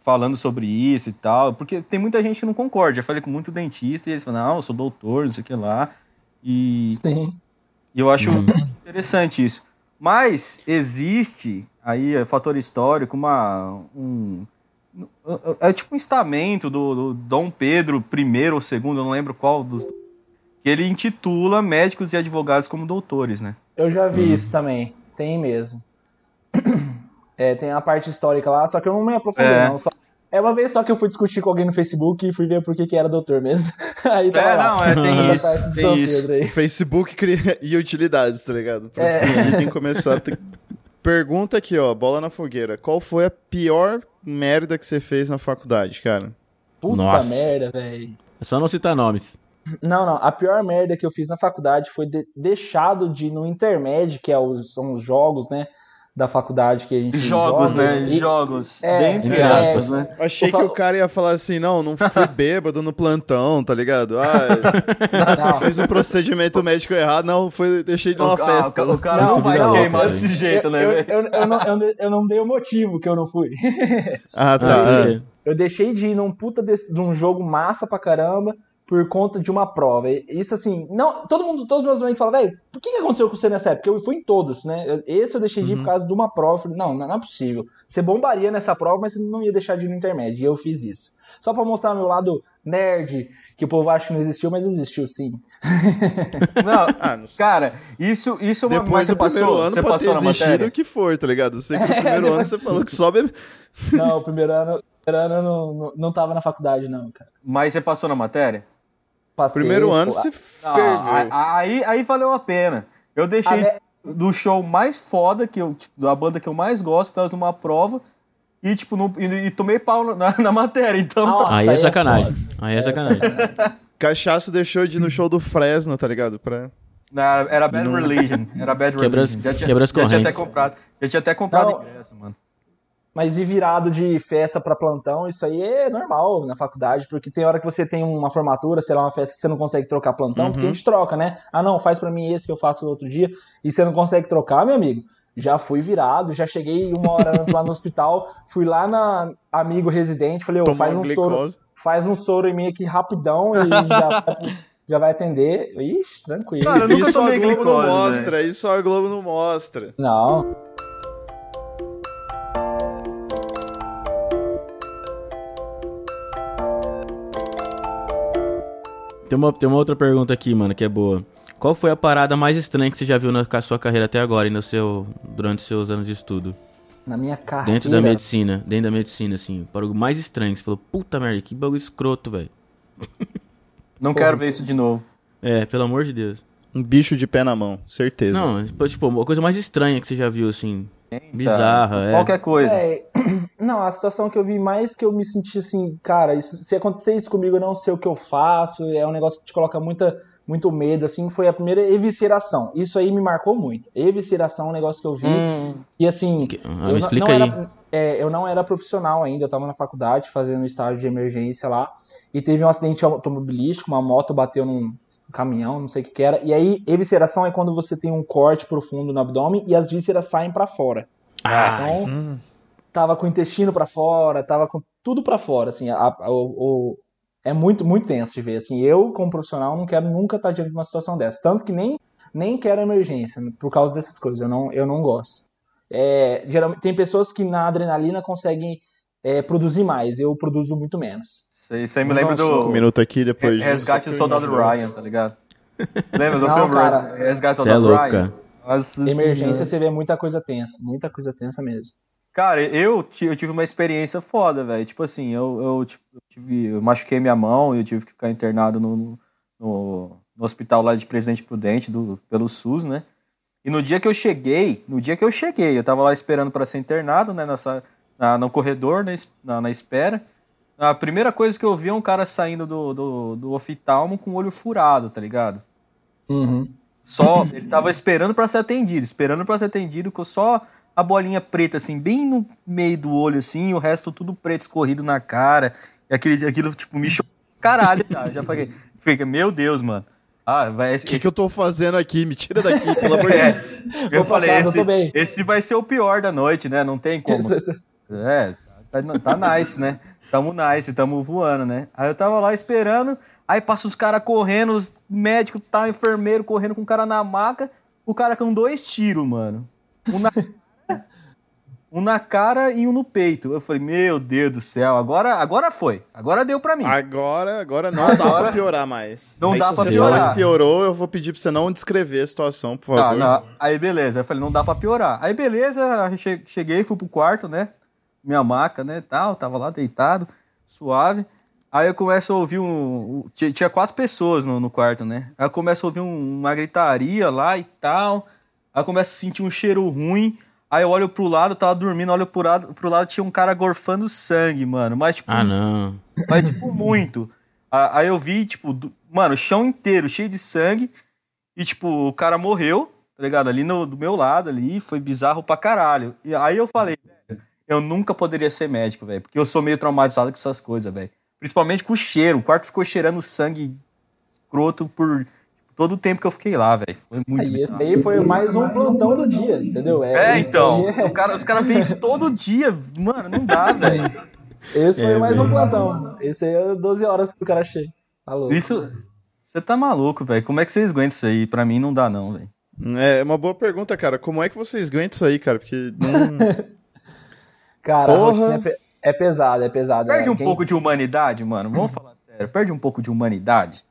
falando sobre isso e tal, porque tem muita gente que não concorda. Já falei com muito dentista e eles falam, não, eu sou doutor, não sei o que lá. E, Sim. e eu acho uhum. interessante isso. Mas existe aí é fator histórico, uma um é, é tipo um estamento do, do Dom Pedro I ou II, eu não lembro qual dos que ele intitula médicos e advogados como doutores, né? Eu já vi hum. isso também, tem mesmo. [CLEARS THROAT] É, tem a parte histórica lá, só que eu não me aprofundei, é. não. Só... É uma vez só que eu fui discutir com alguém no Facebook e fui ver por que, que era doutor mesmo. [LAUGHS] aí é, lá. não, é, tem [LAUGHS] isso. Tem isso. Facebook cria... [LAUGHS] e utilidades, tá ligado? Pra é. tem que começar a ter Pergunta aqui, ó, bola na fogueira. Qual foi a pior merda que você fez na faculdade, cara? Puta Nossa. merda, velho. É só não citar nomes. Não, não. A pior merda que eu fiz na faculdade foi de, deixado de no intermédio, que é os, são os jogos, né? Da faculdade que a gente Jogos, joga, né? E... Jogos. É, Dentre é, aspas, né? Achei que o cara ia falar assim, não, não fui [LAUGHS] bêbado no plantão, tá ligado? Ah, [LAUGHS] fiz um procedimento médico errado, não, foi, deixei de uma o, festa. O cara não, não vai se queimar desse jeito, né? Eu, eu, eu, não, eu, eu não dei o motivo que eu não fui. ah, [LAUGHS] tá. Eu, eu deixei de ir num puta de, de um jogo massa pra caramba, por conta de uma prova. Isso assim, não, todo mundo, todos os meus amigos falam, velho, por que, que aconteceu com você nessa época? Eu fui em todos, né? Esse eu deixei de ir uhum. por causa de uma prova. Falei, não, não é possível. Você bombaria nessa prova, mas você não ia deixar de ir no intermédio. E eu fiz isso. Só para mostrar meu lado nerd, que o povo acha que não existiu, mas existiu sim. [LAUGHS] Não, ah, cara, isso, isso é uma Depois do passou, primeiro ano você pode passou ter existido o que for, tá ligado? Eu sei que no [LAUGHS] primeiro é, ano você falou que só bebe... Não, o primeiro ano, primeiro ano eu não, não, não tava na faculdade, não, cara. Mas você passou na matéria? Passei, Primeiro ano se ferveu. Aí, aí valeu a pena. Eu deixei a do show mais foda, que eu, tipo, da banda que eu mais gosto, por causa de uma prova, e, tipo, não, e, e tomei pau na, na matéria, então... Nossa, aí é, é sacanagem. Aí é, é sacanagem. [LAUGHS] Cachaço deixou de ir no show do Fresno, tá ligado? Pra... Não, era Bad Religion. Era Bad Religion. Já tinha, já tinha até comprado, já tinha até comprado não, ingresso, mano. Mas ir virado de festa para plantão, isso aí é normal na faculdade, porque tem hora que você tem uma formatura, sei lá, uma festa que você não consegue trocar plantão, uhum. porque a gente troca, né? Ah, não, faz para mim esse que eu faço outro dia, e você não consegue trocar, meu amigo. Já fui virado, já cheguei uma hora antes lá no [LAUGHS] hospital, fui lá na amigo residente, falei, ô, faz um soro, faz um soro em mim aqui rapidão e [LAUGHS] já, já vai atender. Ixi, tranquilo. Cara, eu nunca isso a Globo glicose, não mostra, né? isso a Globo não mostra. Não. Tem uma, tem uma outra pergunta aqui, mano, que é boa. Qual foi a parada mais estranha que você já viu na sua carreira até agora e no seu, durante seus anos de estudo? Na minha carreira? Dentro da medicina, dentro da medicina, assim. Para o mais estranho, você falou, puta merda, que bagulho escroto, velho. [LAUGHS] Não Pô. quero ver isso de novo. É, pelo amor de Deus. Um bicho de pé na mão, certeza. Não, tipo, uma coisa mais estranha que você já viu, assim. Eita, bizarra, é. Qualquer coisa. É, não, a situação que eu vi mais que eu me senti assim, cara, isso, se acontecer isso comigo, eu não sei o que eu faço, é um negócio que te coloca muita muito medo, assim, foi a primeira evisceração. Isso aí me marcou muito. Evisceração é um negócio que eu vi. Hum. E assim. Que, ah, eu, me explica não aí. Era, é, eu não era profissional ainda, eu estava na faculdade fazendo estágio de emergência lá. E teve um acidente automobilístico, uma moto bateu num caminhão, não sei o que, que era. E aí, evisceração é quando você tem um corte profundo no abdômen e as vísceras saem para fora. Ah, então, hum. Tava com o intestino para fora, tava com tudo para fora, assim, a, a, o, é muito, muito tenso de ver. Assim, eu, como profissional, não quero nunca estar diante de uma situação dessa. Tanto que nem, nem quero emergência por causa dessas coisas. Eu não, eu não gosto. É, geralmente, tem pessoas que na adrenalina conseguem é, produzir mais. Eu produzo muito menos. Isso aí me lembra do. Um minuto aqui depois. Resgate do Soldado Ryan, tá ligado? Lembra do não, filme cara, Resgate do é Soldado é Ryan? Nossa, emergência você vê muita coisa tensa. Muita coisa tensa mesmo. Cara, eu, eu tive uma experiência foda, velho. Tipo assim, eu, eu, tipo, eu, tive, eu machuquei minha mão e eu tive que ficar internado no, no, no, hospital lá de Presidente Prudente, do, pelo SUS, né? E no dia que eu cheguei, no dia que eu cheguei, eu tava lá esperando para ser internado, né? Nessa, na, no corredor, né, na, na espera. A primeira coisa que eu vi é um cara saindo do, do, do oftalmo com o olho furado, tá ligado? Uhum. Só, ele tava esperando para ser atendido, esperando para ser atendido, que eu só a bolinha preta, assim, bem no meio do olho, assim, e o resto tudo preto escorrido na cara. E aquele, aquilo, tipo, me chocou. Caralho, já. Já falei, fica, meu Deus, mano. Ah, vai. O que, esse... que eu tô fazendo aqui? Me tira daqui, pelo amor de é, Deus. É, eu falei, esse, esse vai ser o pior da noite, né? Não tem como. [LAUGHS] é, tá, tá nice, né? Tamo nice, tamo voando, né? Aí eu tava lá esperando, aí passa os caras correndo, os médicos, tá, enfermeiro correndo com o cara na maca, o cara com dois tiros, mano. Um na [LAUGHS] um na cara e um no peito. Eu falei, meu Deus do céu, agora, agora foi. Agora deu pra mim. Agora, agora não dá pra [LAUGHS] piorar mais. Não Aí, dá pra piorar. Se piorou, eu vou pedir pra você não descrever a situação, por tá, favor. Tá, Aí beleza, eu falei, não dá pra piorar. Aí beleza, cheguei, fui pro quarto, né? Minha maca, né, tal, tava lá deitado, suave. Aí eu começo a ouvir um. Tinha quatro pessoas no, no quarto, né? Aí eu começo a ouvir um, uma gritaria lá e tal. Aí eu começo a sentir um cheiro ruim. Aí eu olho pro lado, tava dormindo, olho pro lado, pro lado tinha um cara gorfando sangue, mano. Mas, tipo. Ah, não. Mas, tipo, muito. Aí eu vi, tipo, do, mano, o chão inteiro cheio de sangue. E, tipo, o cara morreu, tá ligado? Ali no, do meu lado, ali, foi bizarro pra caralho. E aí eu falei, eu nunca poderia ser médico, velho. Porque eu sou meio traumatizado com essas coisas, velho. Principalmente com o cheiro. O quarto ficou cheirando sangue escroto por todo o tempo que eu fiquei lá, velho. Foi muito Aí esse daí foi mais um plantão do dia, entendeu? É, é então. É... Cara, os caras fez todo dia. Mano, não dá, [LAUGHS] velho. Esse foi é, mais um plantão. Esse aí é 12 horas que o cara chega. Tá louco. Isso. Você tá maluco, velho. Como é que vocês aguentam isso aí? Pra mim não dá, não, velho. É uma boa pergunta, cara. Como é que vocês aguentam isso aí, cara? Porque não. [LAUGHS] cara, Porra. É, é, pesado, é pesado. Perde é. um Quem... pouco de humanidade, mano. Vamos falar sério. Perde um pouco de humanidade.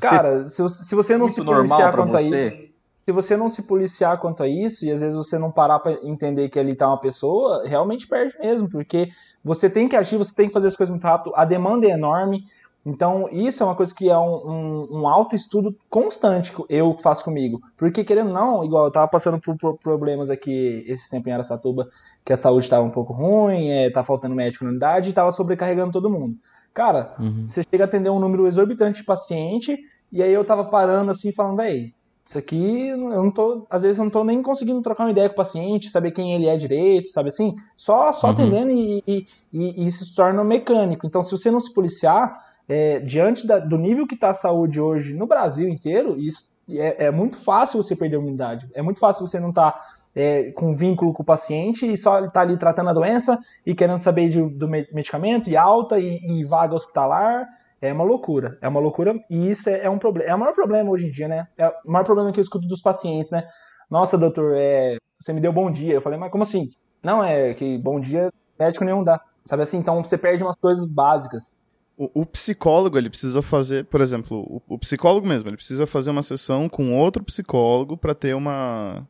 Cara, se, se você não se policiar quanto você. a isso. Se você não se policiar quanto a isso, e às vezes você não parar para entender que ali tá uma pessoa, realmente perde mesmo, porque você tem que agir, você tem que fazer as coisas muito rápido, a demanda é enorme. Então, isso é uma coisa que é um, um, um autoestudo constante que eu faço comigo. Porque, querendo ou não, igual eu tava passando por, por problemas aqui esse tempo em Aracatuba, que a saúde estava um pouco ruim, é, tá faltando médico na unidade e tava sobrecarregando todo mundo. Cara, uhum. você chega a atender um número exorbitante de paciente, e aí eu tava parando assim, falando, véi, isso aqui eu não tô. Às vezes eu não tô nem conseguindo trocar uma ideia com o paciente, saber quem ele é direito, sabe assim? Só, só uhum. atendendo e, e, e, isso se torna mecânico. Então, se você não se policiar, é, diante da, do nível que está a saúde hoje no Brasil inteiro, isso é, é, muito fácil você perder a imunidade. É muito fácil você não estar tá, é, com vínculo com o paciente e só está ali tratando a doença e querendo saber de, do medicamento e alta e, e, vaga hospitalar. É uma loucura, é uma loucura e isso é, é um problema. É o maior problema hoje em dia, né? É o maior problema que eu escuto dos pacientes, né? Nossa, doutor, é, você me deu bom dia. Eu falei, mas como assim? Não, é que bom dia médico nenhum dá. Sabe assim? Então você perde umas coisas básicas. O, o psicólogo, ele precisa fazer, por exemplo, o, o, psicólogo mesmo, ele precisa fazer uma sessão com outro psicólogo para ter uma,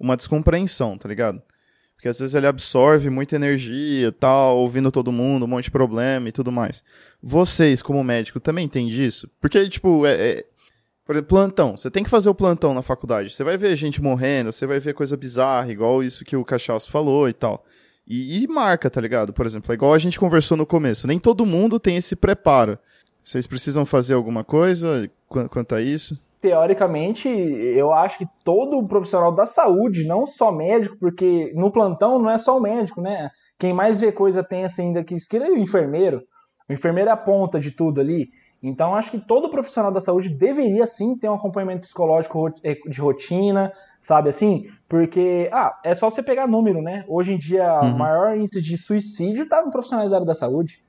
uma descompreensão, tá ligado? Porque às vezes ele absorve muita energia, tal, ouvindo todo mundo, um monte de problema e tudo mais. Vocês, como médico, também tem disso? Porque, tipo, é, é, por exemplo, plantão. Você tem que fazer o plantão na faculdade. Você vai ver gente morrendo, você vai ver coisa bizarra, igual isso que o Cachaço falou e tal. E, e, marca, tá ligado? Por exemplo, é igual a gente conversou no começo. Nem todo mundo tem esse preparo. Vocês precisam fazer alguma coisa quanto a isso? Teoricamente, eu acho que todo profissional da saúde, não só médico, porque no plantão não é só o médico, né? Quem mais vê coisa tensa ainda que esquerda é o enfermeiro. O enfermeiro é a ponta de tudo ali. Então, acho que todo profissional da saúde deveria sim ter um acompanhamento psicológico eh, de rotina, sabe assim? Porque, ah, é só você pegar número, né? Hoje em dia, uhum. o maior índice de suicídio está no profissionais da área da saúde.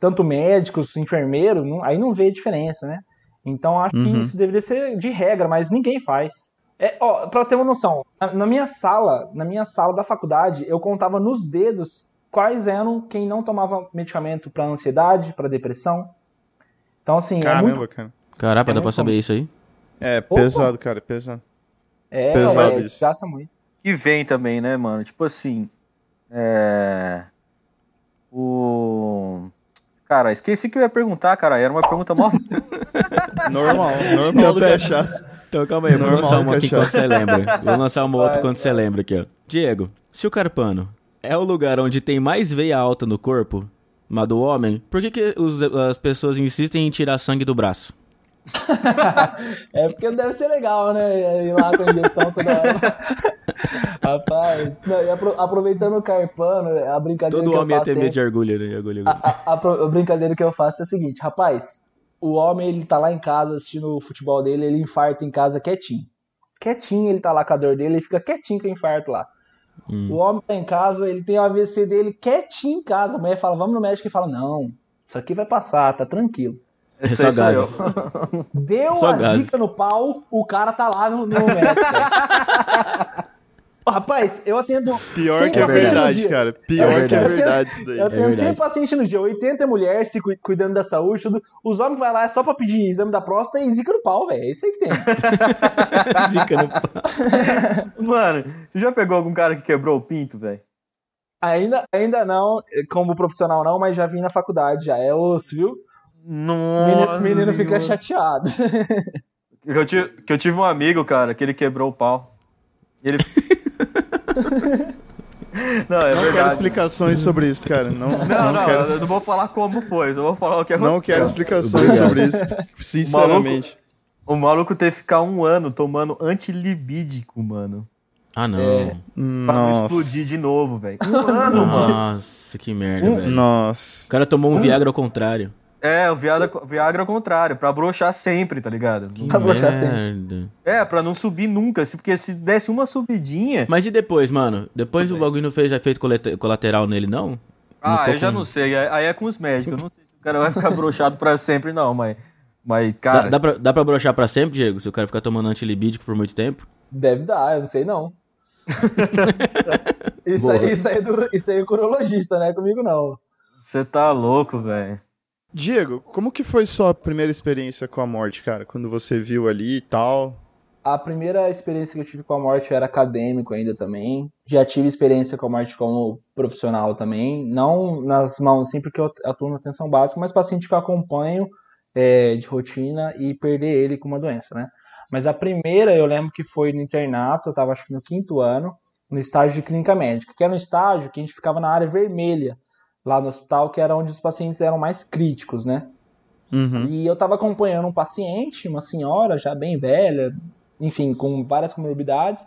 Tanto médicos, enfermeiros, aí não vê diferença, né? Então, acho uhum. que isso deveria ser de regra, mas ninguém faz. É, ó, pra ter uma noção, na minha sala, na minha sala da faculdade, eu contava nos dedos quais eram quem não tomava medicamento para ansiedade, para depressão, então, assim. Caramba, é muito... cara. Caraca, é dá pra saber isso aí? É, Opa. pesado, cara, pesado. É, pesado é, isso. gasta muito. E vem também, né, mano? Tipo assim. É. O. Cara, esqueci que eu ia perguntar, cara. Era uma pergunta mó. normal, [LAUGHS] normal então, do cachaça. Então calma aí, vou lançar uma aqui quando você lembra. Vou lançar uma outra quando você lembra aqui, ó. Diego, se o carpano é o lugar onde tem mais veia alta no corpo, mas do homem, por que, que os, as pessoas insistem em tirar sangue do braço? [LAUGHS] é porque deve ser legal, né? Ir lá com a injeção toda hora. [LAUGHS] Rapaz, não, e aproveitando o carpano, a brincadeira Todo que homem eu faço. Todo homem ia ter medo de orgulho, né? Orgulho, a, a, a, brincadeira que eu faço é a seguinte, rapaz, o homem ele tá lá em casa assistindo o futebol dele, ele infarta em casa quietinho. Quietinho, ele tá lá com a dor dele, ele fica quietinho com o infarto lá. Hum. O homem tá em casa, ele tem o AVC dele quietinho em casa. A mulher fala, vamos no médico e fala, não, isso aqui vai passar, tá tranquilo. Esse é só eu. [LAUGHS] Deu só a zica no pau, o cara tá lá no, no médico. [LAUGHS] Rapaz, eu atendo. Pior que é verdade, cara. Pior é que é verdade isso daí. Eu atendo é 100 pacientes no dia, 80 mulheres se cuidando da saúde, tudo. Os homens vão lá só pra pedir exame da próstata e zica no pau, velho. É isso aí que tem. [LAUGHS] zica no pau. Mano, você já pegou algum cara que quebrou o pinto, velho? Ainda, ainda não, como profissional não, mas já vim na faculdade, já é osso, viu? Nossa. Menino, menino fica chateado. que, eu tive, que eu tive um amigo, cara, que ele quebrou o pau. Ele. [LAUGHS] Não, é não verdade. quero explicações sobre isso, cara. Não, não, não, não quero... eu não vou falar como foi, eu vou falar o que aconteceu. Não quero explicações Obrigado. sobre isso, sinceramente. [LAUGHS] O maluco, o maluco teve que ficar um ano tomando antilibídico, mano. Ah, não. É, pra não explodir de novo, velho. Um ano, Nossa, mano. Nossa, que merda, velho. Nossa. O cara tomou um Viagra ao contrário. É, o Viagra, Viagra ao contrário, pra broxar sempre, tá ligado? Que pra broxar sempre. É, pra não subir nunca, porque se desse uma subidinha. Mas e depois, mano? Depois o bagulho não fez efeito colateral nele, não? Ah, eu já não sei. Aí é com os médicos. Eu não sei se o cara vai ficar broxado pra sempre, não, mas. Mas, cara. Dá, dá, pra, dá pra broxar pra sempre, Diego? Se o cara ficar tomando antilibídico por muito tempo? Deve dar, eu não sei não. [LAUGHS] isso, aí, isso, aí é do, isso aí é curologista, né? Comigo não. Você tá louco, velho. Diego, como que foi sua primeira experiência com a morte, cara? Quando você viu ali e tal? A primeira experiência que eu tive com a morte era acadêmico ainda também. Já tive experiência com a morte como profissional também. Não nas mãos, assim, porque eu atuo na atenção básica, mas paciente que eu acompanho é, de rotina e perder ele com uma doença, né? Mas a primeira eu lembro que foi no internato, eu estava acho que no quinto ano, no estágio de clínica médica, que era um estágio que a gente ficava na área vermelha lá no hospital, que era onde os pacientes eram mais críticos, né? Uhum. E eu estava acompanhando um paciente, uma senhora já bem velha, enfim, com várias comorbidades,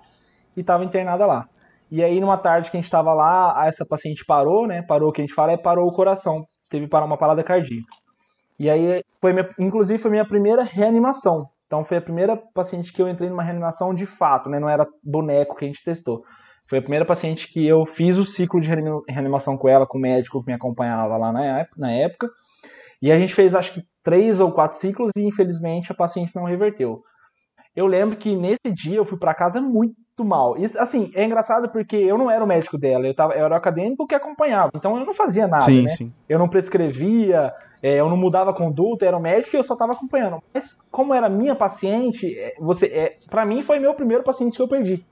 e estava internada lá. E aí, numa tarde que a gente estava lá, essa paciente parou, né? Parou, o que a gente fala é parou o coração, teve uma parada cardíaca. E aí, foi minha, inclusive, foi minha primeira reanimação. Então foi a primeira paciente que eu entrei numa reanimação de fato, né? Não era boneco que a gente testou. Foi a primeira paciente que eu fiz o ciclo de reanimação com ela, com o médico que me acompanhava lá na época. E a gente fez acho que três ou quatro ciclos e infelizmente a paciente não reverteu. Eu lembro que nesse dia eu fui para casa muito mal. Isso, assim, é engraçado porque eu não era o médico dela, eu, tava, eu era o acadêmico que acompanhava. Então eu não fazia nada, sim, né? Sim. Eu não prescrevia, é, eu não mudava a conduta, era o médico e eu só estava acompanhando. Mas como era minha paciente, é, você, é, para mim foi meu primeiro paciente que eu perdi.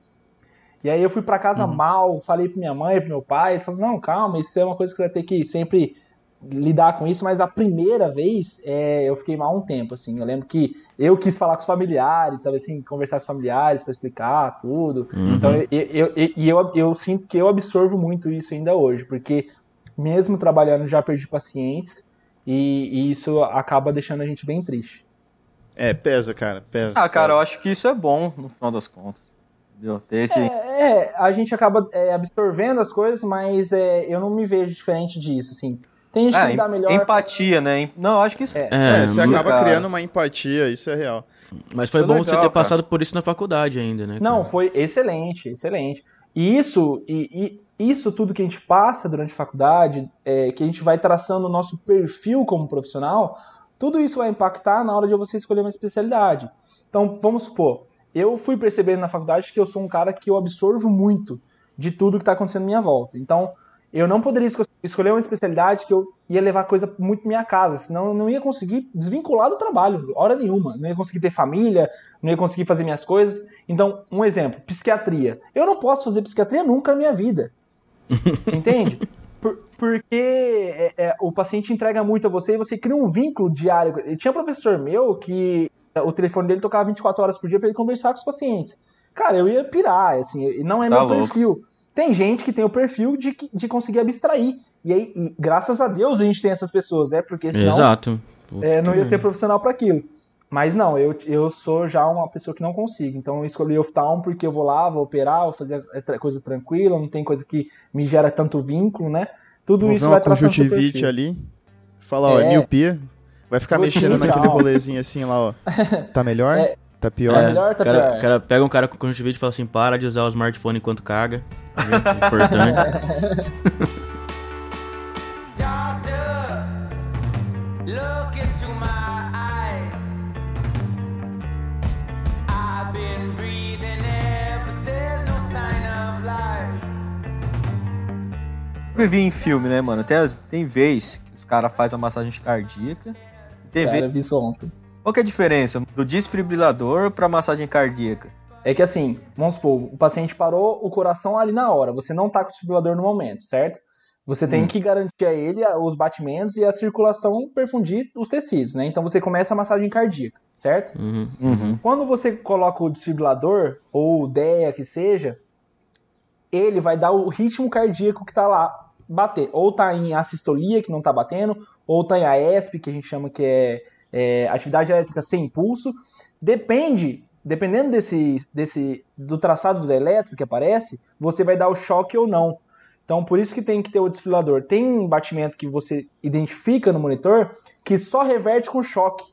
E aí eu fui para casa uhum. mal, falei para minha mãe, para meu pai, falei, não, calma, isso é uma coisa que você vai ter que sempre lidar com isso, mas a primeira vez é, eu fiquei mal um tempo, assim. Eu lembro que eu quis falar com os familiares, sabe assim, conversar com os familiares para explicar tudo. Uhum. Então, eu, eu, eu, eu, eu sinto que eu absorvo muito isso ainda hoje, porque mesmo trabalhando já perdi pacientes e, e isso acaba deixando a gente bem triste. É, pesa, cara, pesa. Ah, cara, pesa. eu acho que isso é bom, no final das contas. Entendeu? Ter esse... é, é, a gente acaba é, absorvendo as coisas, mas é, eu não me vejo diferente disso, assim. Tem gente é, que lidar melhor. Empatia, né? Não, acho que isso é. é você acaba cara. criando uma empatia, isso é real. Mas foi isso bom legal, você ter cara. passado por isso na faculdade ainda, né? Não, foi excelente, excelente. E isso, e, e, isso tudo que a gente passa durante a faculdade, é, que a gente vai traçando o nosso perfil como profissional, tudo isso vai impactar na hora de você escolher uma especialidade. Então, vamos supor, eu fui percebendo na faculdade que eu sou um cara que eu absorvo muito de tudo que está acontecendo à minha volta. Então, eu não poderia escolher uma especialidade que eu ia levar coisa muito pra minha casa, senão eu não ia conseguir desvincular do trabalho, hora nenhuma. Não ia conseguir ter família, não ia conseguir fazer minhas coisas. Então, um exemplo, psiquiatria. Eu não posso fazer psiquiatria nunca na minha vida. [LAUGHS] Entende? Por, porque é, é, o paciente entrega muito a você e você cria um vínculo diário. Eu tinha um professor meu que o telefone dele tocava 24 horas por dia para ele conversar com os pacientes. Cara, eu ia pirar, assim, não é tá meu louco. perfil. Tem gente que tem o perfil de, de conseguir abstrair. E aí, e, graças a Deus, a gente tem essas pessoas, né? Porque senão Exato. É, não ia ter profissional para aquilo. Mas não, eu, eu sou já uma pessoa que não consigo. Então eu escolhi oftalmo porque eu vou lá, vou operar, vou fazer coisa tranquila, não tem coisa que me gera tanto vínculo, né? Tudo vou isso vai traçando conjuntivite ali. Fala, ó, é, miopia. Vai ficar mexendo naquele rolezinho assim lá, ó. [LAUGHS] Tá melhor? É, Tá pior? É, melhor, tá cara, pior. cara pega um cara com conjuntivite e fala assim, para de usar o smartphone enquanto caga. É importante. vi em filme, né, mano? Tem, as, tem vez que os caras fazem a massagem cardíaca. Tem cara, vi ontem. Qual que é a diferença do desfibrilador para massagem cardíaca? É que assim, vamos supor, o paciente parou o coração ali na hora, você não tá com o desfibrilador no momento, certo? Você tem hum. que garantir a ele os batimentos e a circulação perfundir os tecidos, né? Então você começa a massagem cardíaca, certo? Uhum. Uhum. Quando você coloca o desfibrilador, ou DEA que seja, ele vai dar o ritmo cardíaco que tá lá bater. Ou tá em assistolia, que não tá batendo, ou tá em AESP, que a gente chama que é é, atividade elétrica sem impulso. Depende, dependendo desse, desse do traçado da elétrica que aparece, você vai dar o choque ou não. Então, por isso que tem que ter o desfibrilador. Tem um batimento que você identifica no monitor que só reverte com choque.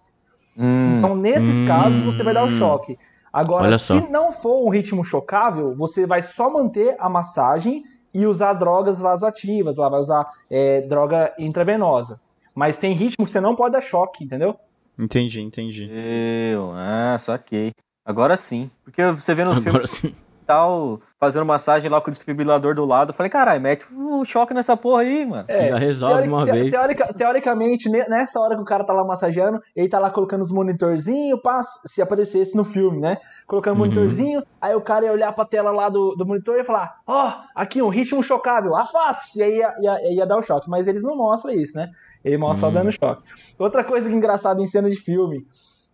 Hum, então, nesses hum, casos, você vai dar o choque. Agora, se não for um ritmo chocável, você vai só manter a massagem e usar drogas vasoativas, lá vai usar é, droga intravenosa. Mas tem ritmo que você não pode dar choque, entendeu? Entendi, entendi. Eu, ah, saquei. Agora sim. Porque você vê nos Agora filmes sim. Tal, fazendo massagem lá com o desfibrilador do lado, eu falei, caralho, mete um choque nessa porra aí, mano. É, Já resolve uma te, vez. Teorica, teoricamente, nessa hora que o cara tá lá massageando, ele tá lá colocando os monitorzinhos, pá, se aparecesse no filme, né? Colocando uhum. monitorzinho, aí o cara ia olhar pra tela lá do, do monitor e ia falar, ó, oh, aqui um ritmo chocável, afaste, e aí ia, ia, ia dar o choque. Mas eles não mostram isso, né? Ele mostra hum. só dando choque. Outra coisa que engraçada em cena de filme.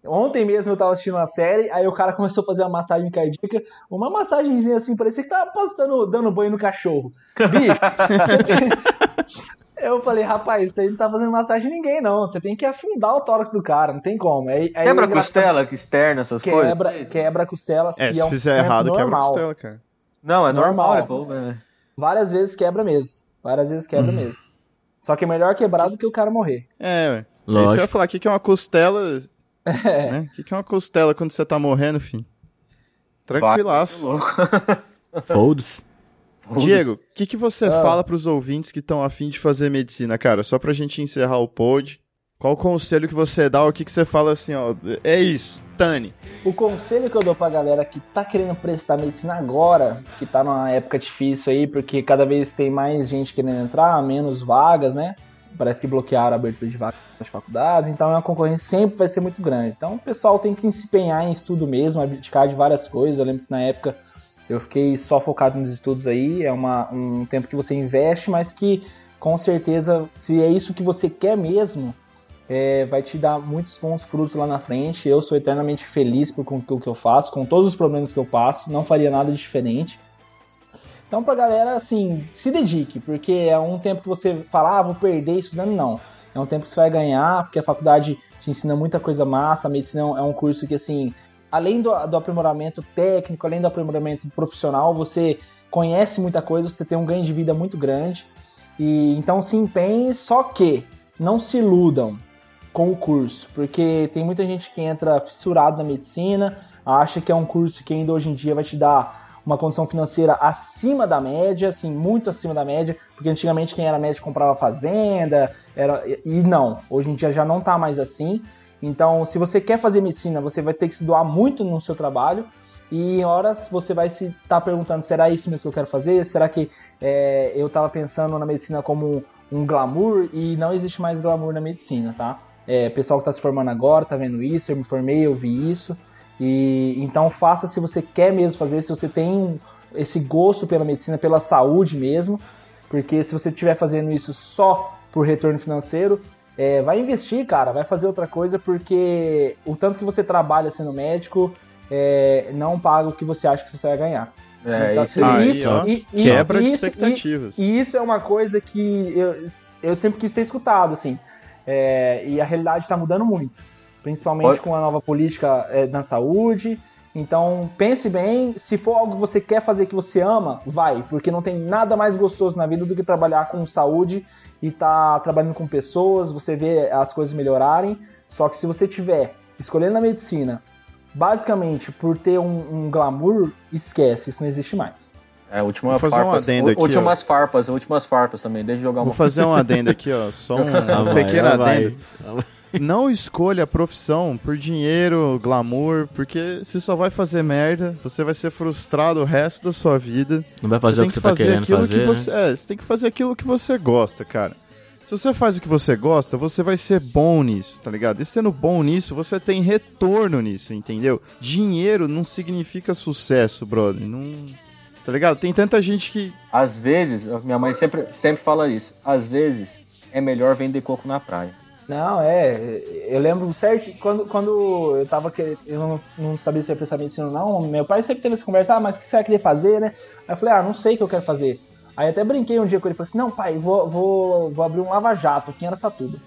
Ontem mesmo eu tava assistindo uma série, aí o cara começou a fazer uma massagem cardíaca, uma massagenzinha assim, parecia que tava passando, dando banho no cachorro. Bicho! [LAUGHS] eu falei, rapaz, isso aí não tá fazendo massagem em ninguém, não. Você tem que afundar o tórax do cara, não tem como. Aí, aí quebra a costela externa, essas quebra, coisas? Quebra a costela. É, se é um fizer errado, normal. quebra a costela, cara. Não, é normal. normal. É. Várias vezes quebra mesmo. Várias vezes quebra hum. mesmo. Só que é melhor quebrar do que o cara morrer. É, ué. Lógico. É isso que eu ia falar aqui, que é uma costela. É. Né? O que, que é uma costela quando você tá morrendo, filho? Tranquilaço. [LAUGHS] Folds. Diego, o que, que você ah. fala pros ouvintes que estão afim de fazer medicina, cara? Só pra gente encerrar o pod. Qual o conselho que você dá? O que, que você fala assim, ó? É isso, Tani. O conselho que eu dou pra galera que tá querendo prestar medicina agora, que tá numa época difícil aí, porque cada vez tem mais gente querendo entrar, menos vagas, né? Parece que bloquearam a abertura de vagas nas faculdades, então a concorrência sempre vai ser muito grande. Então o pessoal tem que se empenhar em estudo mesmo, abdicar de várias coisas. Eu lembro que na época eu fiquei só focado nos estudos aí, é uma, um tempo que você investe, mas que com certeza, se é isso que você quer mesmo, é, vai te dar muitos bons frutos lá na frente. Eu sou eternamente feliz com o que eu faço, com todos os problemas que eu passo, não faria nada diferente. Então, pra galera, assim, se dedique, porque é um tempo que você fala, ah, vou perder estudando, não. É um tempo que você vai ganhar, porque a faculdade te ensina muita coisa massa, a medicina é um curso que, assim, além do, do aprimoramento técnico, além do aprimoramento profissional, você conhece muita coisa, você tem um ganho de vida muito grande. E então se empenhe, só que não se iludam com o curso, porque tem muita gente que entra fissurado na medicina, acha que é um curso que ainda hoje em dia vai te dar uma condição financeira acima da média, assim, muito acima da média, porque antigamente quem era médico comprava fazenda, era e não, hoje em dia já não tá mais assim. Então, se você quer fazer medicina, você vai ter que se doar muito no seu trabalho e em horas você vai se estar tá perguntando: será isso mesmo que eu quero fazer? Será que é, eu estava pensando na medicina como um glamour e não existe mais glamour na medicina, tá? É, pessoal que está se formando agora está vendo isso, eu me formei, eu vi isso. E então faça se você quer mesmo fazer, se você tem esse gosto pela medicina, pela saúde mesmo, porque se você estiver fazendo isso só por retorno financeiro, é, vai investir, cara, vai fazer outra coisa, porque o tanto que você trabalha sendo médico é, não paga o que você acha que você vai ganhar. É, então, isso, aí, isso, ó, e, quebra de expectativas. E, e, isso é uma coisa que eu, eu sempre quis ter escutado, assim. É, e a realidade está mudando muito, principalmente Pode... com a nova política é, na saúde. Então pense bem, se for algo que você quer fazer que você ama, vai, porque não tem nada mais gostoso na vida do que trabalhar com saúde e tá trabalhando com pessoas, você vê as coisas melhorarem. Só que se você tiver escolhendo a medicina, basicamente por ter um, um glamour, esquece, isso não existe mais. É, última Vou fazer farpas, um adendo aqui, últimas ó. farpas, últimas farpas também, deixa eu jogar uma. Vou fazer um adendo aqui, ó, [LAUGHS] só um, um pequeno adendo. Não escolha a profissão por dinheiro, glamour, porque você só vai fazer merda, você vai ser frustrado o resto da sua vida. Não vai fazer o que, que você tá querendo fazer. Que você, né? é, você tem que fazer aquilo que você gosta, cara. Se você faz o que você gosta, você vai ser bom nisso, tá ligado? E sendo bom nisso, você tem retorno nisso, entendeu? Dinheiro não significa sucesso, brother. Não. Tá ligado? Tem tanta gente que. Às vezes, minha mãe sempre, sempre fala isso. Às vezes é melhor vender coco na praia. Não, é. Eu lembro certo quando, quando eu tava querendo. Eu não, não sabia se ia prestar medicina ou não. Meu pai sempre teve essa conversa, ah, mas o que você vai querer fazer, né? Aí eu falei, ah, não sei o que eu quero fazer. Aí até brinquei um dia com ele, falei assim, não, pai, vou, vou, vou abrir um lava-jato aqui em Aracatuba.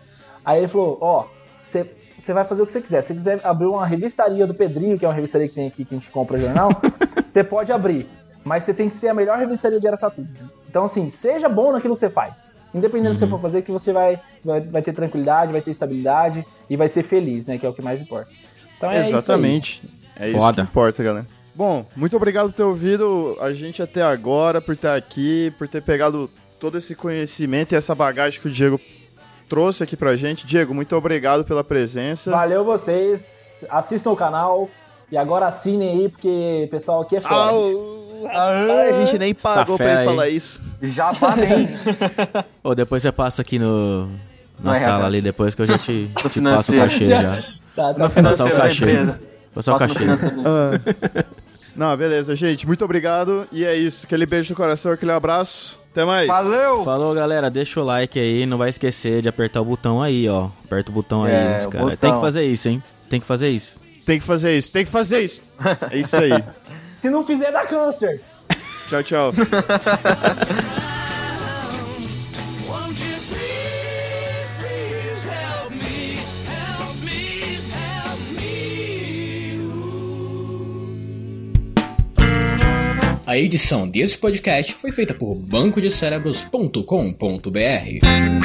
Aí ele falou, ó, você você vai fazer o que você quiser. Se você quiser abrir uma revistaria do Pedrinho, que é uma revistaria que tem aqui que a gente compra jornal, [LAUGHS] você pode abrir. Mas você tem que ser a melhor revistaria de Aracatuba. Então, assim, seja bom naquilo que você faz. Independente uhum. do que você uhum. for fazer, que você vai, vai, vai ter tranquilidade, vai ter estabilidade e vai ser feliz, né? Que é o que mais importa. Então é Exatamente. Isso é isso Foda. que importa, galera. Bom, muito obrigado por ter ouvido a gente até agora, por estar aqui, por ter pegado todo esse conhecimento e essa bagagem que o Diego trouxe aqui pra gente. Diego, muito obrigado pela presença. Valeu vocês. Assistam o canal e agora assinem aí, porque o pessoal aqui é foda. Ah, a gente nem pagou pra ele aí. falar isso. Já nem. Ou depois você passa aqui no, na é sala ali, depois que eu já te, [LAUGHS] te passo o cachê já. [LAUGHS] Tá, tá. No financeiro o cachê. Passar o cachê. Ah. Não, beleza, gente. Muito obrigado. E é isso. Aquele beijo no coração, aquele abraço. Até mais. Valeu! Falou, galera. Deixa o like aí. Não vai esquecer de apertar o botão aí, ó. Aperta o botão aí, é, cara. Tem que fazer isso, hein? Tem que fazer isso. Tem que fazer isso. Tem que fazer isso. É isso aí. [LAUGHS] Se não fizer, dá câncer. Tchau, tchau. A edição desse podcast foi feita por bancodecerebros.com.br.